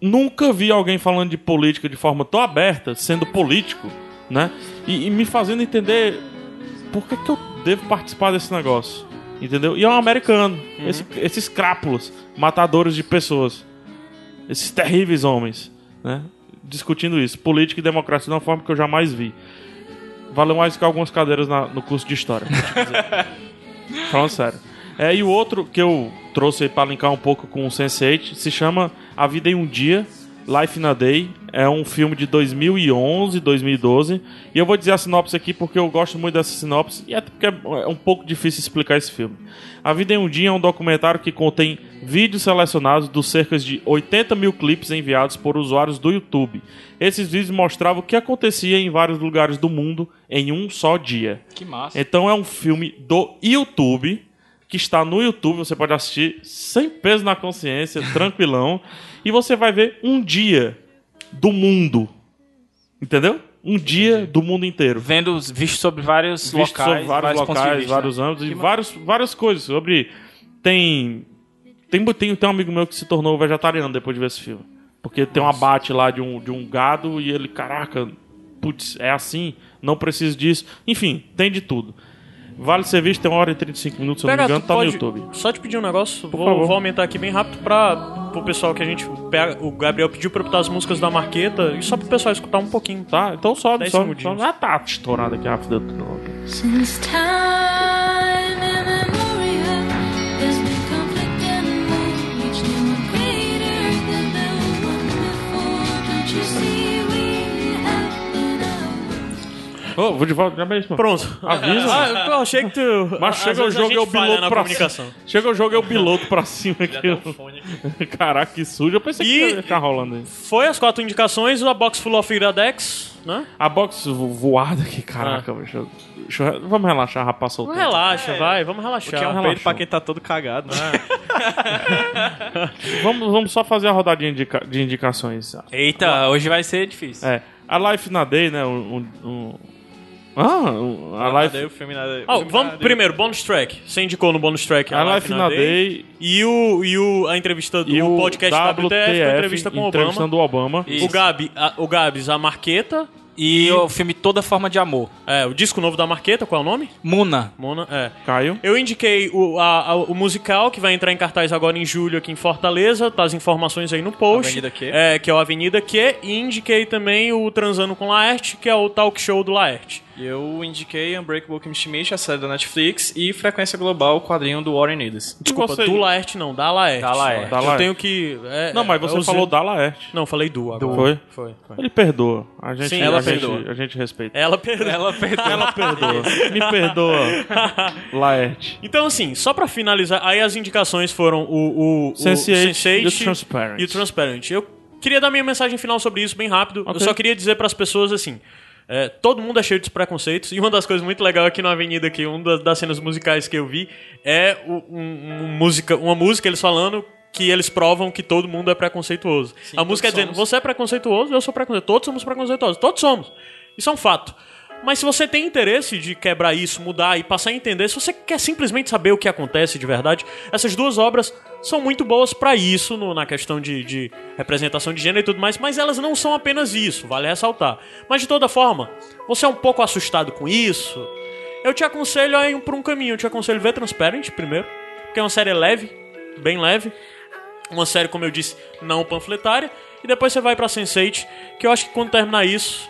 nunca vi alguém falando de política de forma tão aberta, sendo político, né? E, e me fazendo entender por que, que eu devo participar desse negócio. Entendeu? E é um americano. Esse- esses crápulos, matadores de pessoas. Esses terríveis homens, né? Discutindo isso. Política e democracia de uma forma que eu jamais vi. Valeu mais que algumas cadeiras na- no curso de história. Falando sério. É, e o outro que eu trouxe pra linkar um pouco com o Sense8 se chama A Vida em um Dia, Life in a Day. É um filme de 2011, 2012. E eu vou dizer a sinopse aqui porque eu gosto muito dessa sinopse e até porque é um pouco difícil explicar esse filme. A Vida em um Dia é um documentário que contém vídeos selecionados dos cerca de 80 mil clipes enviados por usuários do YouTube. Esses vídeos mostravam o que acontecia em vários lugares do mundo em um só dia. Que massa. Então é um filme do YouTube que está no YouTube, você pode assistir sem peso na consciência, tranquilão, e você vai ver um dia do mundo. Entendeu? Um dia do mundo inteiro. Vendo, os- visto sobre vários Visto locais, sobre vários de locais, vista, vários né? âmbitos, e vários, várias coisas sobre. Tem, tem. Tem um amigo meu que se tornou vegetariano depois de ver esse filme. Porque tem um abate lá de um, de um gado e ele, caraca, putz, é assim, não preciso disso. Enfim, tem de tudo. Vale ser visto, tem uma hora e 35 minutos, se eu não me engano, tá no YouTube. Só te pedir um negócio, vou, favor. vou aumentar aqui bem rápido pra pro pessoal que a gente. o PH O Gabriel pediu pra eu botar as músicas da Marqueta e só pro pessoal escutar um pouquinho. Tá? Então sobe, Dez sobe. segundinhos. sobe. Ah, tá estourado aqui a fila do Since time immemorial, there's been conflict and war, each new one greater than the one before. Don't you see Ô, vou de volta, já mesmo. Pronto. Avisa. Ah, eu achei que tu. Mas chega o jogo e eu piloto pra comunicação. cima. Chega o jogo e eu piloto pra cima aqui. Caraca, que sujo. Eu pensei que E- ia ficar rolando aí. Foi as quatro indicações, a box full of iradex, né? A box vo- voada aqui, caraca, Ah. bicho. Eu- Vamos relaxar, rapaz solteiro. Relaxa, vai, vamos Que é relaxar. um peito pra quem tá todo cagado, né? Vamos, vamos só fazer a rodadinha de, indica- de indicações. Eita, hoje vai ser difícil. É, a Life na Day, né? Um- um- Ah, um- a Life, Cadê o filme Oh, filme vamos na- primeiro, bonus track. Você indicou no bonus track a Life na Day E o, e o a entrevista do e o podcast WTF, a entrevista com o Obama. entrevistando o Obama. O Gabi, a, o Gabs, a Marqueta. E o filme Toda Forma de Amor. É, o disco novo da Marqueta, qual é o nome? Muna. Mona, é. Caio. Eu indiquei o, a- a- o musical que vai entrar em cartaz agora em julho aqui em Fortaleza. Tá as informações aí no post. Avenida Q. É, que é o Avenida Q. E indiquei também o Transando com Laerte, que é o talk show do Laerte. E eu indiquei Unbreakable Kimmy Schmidt, a série da Netflix, e Frequência Global, o quadrinho do Warren Ellis. Desculpa, você- do Laerte não, da Laerte. Da Laerte. Da Eu Laerte. tenho que... é, Não, mas é, você eu falou da Laerte. Não, falei do agora. Foi? Foi, foi. Ele perdoa. A gente, Sim, a ela gente- perdoa. A gente respeita. Ela perdeu. Ela perdeu. Ela perdoa. Me perdoa, Laerte. Então, assim, só pra finalizar, aí as indicações foram o, o, o Sense8 Sense8 e o Transparent. e o Transparent. Eu queria dar minha mensagem final sobre isso bem rápido. Ok. Eu só queria dizer pras pessoas assim. É, todo mundo é cheio de preconceitos e uma das coisas muito legais aqui na Avenida, aqui, uma das cenas musicais que eu vi é um- um música, uma música eles falando que eles provam que todo mundo é preconceituoso. a música é dizendo, somos. você é preconceituoso, eu sou preconceituoso, todos somos preconceituosos, todos somos. Isso é um fato. Mas se você tem interesse de quebrar isso, mudar e passar a entender, se você quer simplesmente saber o que acontece de verdade, essas duas obras são muito boas pra isso, no- na questão de, de representação de gênero e tudo mais, mas elas não são apenas isso, vale ressaltar. Mas de toda forma, você é um pouco assustado com isso, eu te aconselho a ir por um caminho. Eu te aconselho a ver Transparent primeiro, porque é uma série leve, bem leve. Uma série, como eu disse, não panfletária. E depois você vai pra Sense8, que eu acho que quando terminar isso,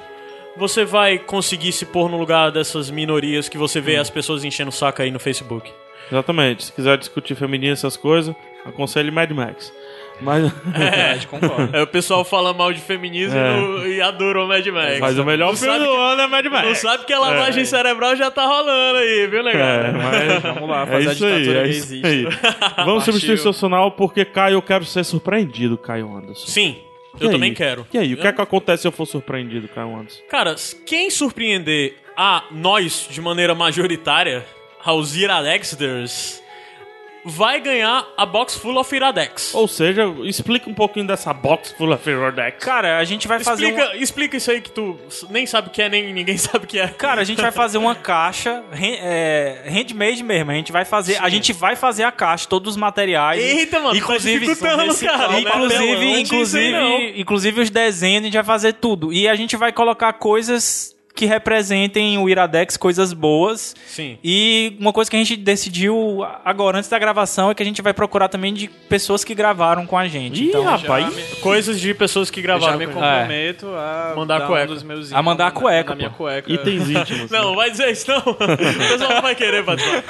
você vai conseguir se pôr no lugar dessas minorias que você vê as pessoas enchendo o saco aí no Facebook. Exatamente. Se quiser discutir feminino essas coisas, aconselho Mad Max. Mas É, concordo. É, o pessoal fala mal de feminismo É. e adora o Mad Max. mas o melhor Não filme do que- ano é Mad Max. Não sabe que a lavagem cerebral já tá rolando aí, viu, legal? É, mas Vamos lá, é fazer a isso aí, ditadura é que isso existe. aí. Vamos substituir seu sinal porque Caio, eu quero ser surpreendido, Caio Anderson. Sim, E eu aí? também quero. E aí, o que é que acontece se eu for surpreendido, Caio Anderson? Cara, quem surpreender a nós de maneira majoritária, aos Iradexters, vai ganhar a box full of Iradex. Ou seja, explica um pouquinho dessa box full of Deck. Cara, a gente vai fazer Explica, uma... explica isso aí que tu nem sabe o que é, nem ninguém sabe o que é. Cara, a gente vai fazer uma caixa é, handmade mesmo. A gente vai fazer, a gente vai fazer a caixa, todos os materiais. Eita, mano, inclusive, tá cara. inclusive, não inclusive, não. inclusive os desenhos a gente vai fazer tudo. E a gente vai colocar coisas que representem o Iradex, coisas boas. Sim. E uma coisa que a gente decidiu agora, antes da gravação, é que a gente vai procurar também de pessoas que gravaram com a gente. Ih, então, rapaz. Coisas de pessoas que Eu já gravaram me com comprometo a Mandar dar cueca. um dos meus A mandar cueca, na, minha cueca. Itens íntimos. Não, não vai dizer isso não. O pessoal não vai querer.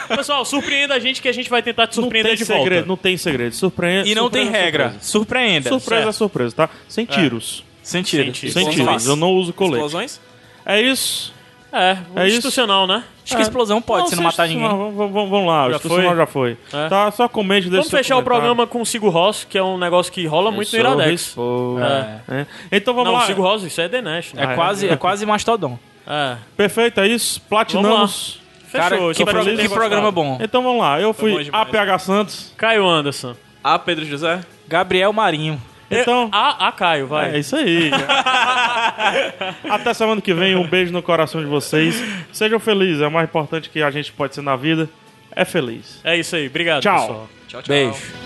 Pessoal, surpreenda a gente que a gente vai tentar te não surpreender tem de segredo, volta. não tem segredo. Surpreende. E não tem surpresa, regra. Surpresa, Surpreenda. surpresa é Certo. surpresa, tá? Sem tiros. Sentido. Sentido. Sem Explosões. tiros. Eu não uso colete. Explosões? É isso. É, É isso? institucional, né? Acho que explosão pode, Não, se não matar ninguém. Vamos, lá, o Já institucional foi? já foi. É. Tá, só comente desse Vamos fechar o comentário. programa com o Sigo Ross, que é um negócio que rola muito no Eu Iradex. É. É. Então vamos Não, lá. o Sigo Ross, isso é The Nash. É é. quase, é quase mastodon. É. Perfeito, é isso. Platinamos. Fechou. Cara, espero que, pro- vocês que programa bom. Então vamos lá. Eu fui. APH Santos. Caio Anderson. A Pedro José? Gabriel Marinho. Então. A, a Caio, vai. É isso aí. Até semana que vem. Um beijo no coração de vocês. Sejam felizes. É o mais importante que a gente pode ser na vida. É feliz. É isso aí. Obrigado, Tchau. pessoal. Tchau, tchau. Beijo.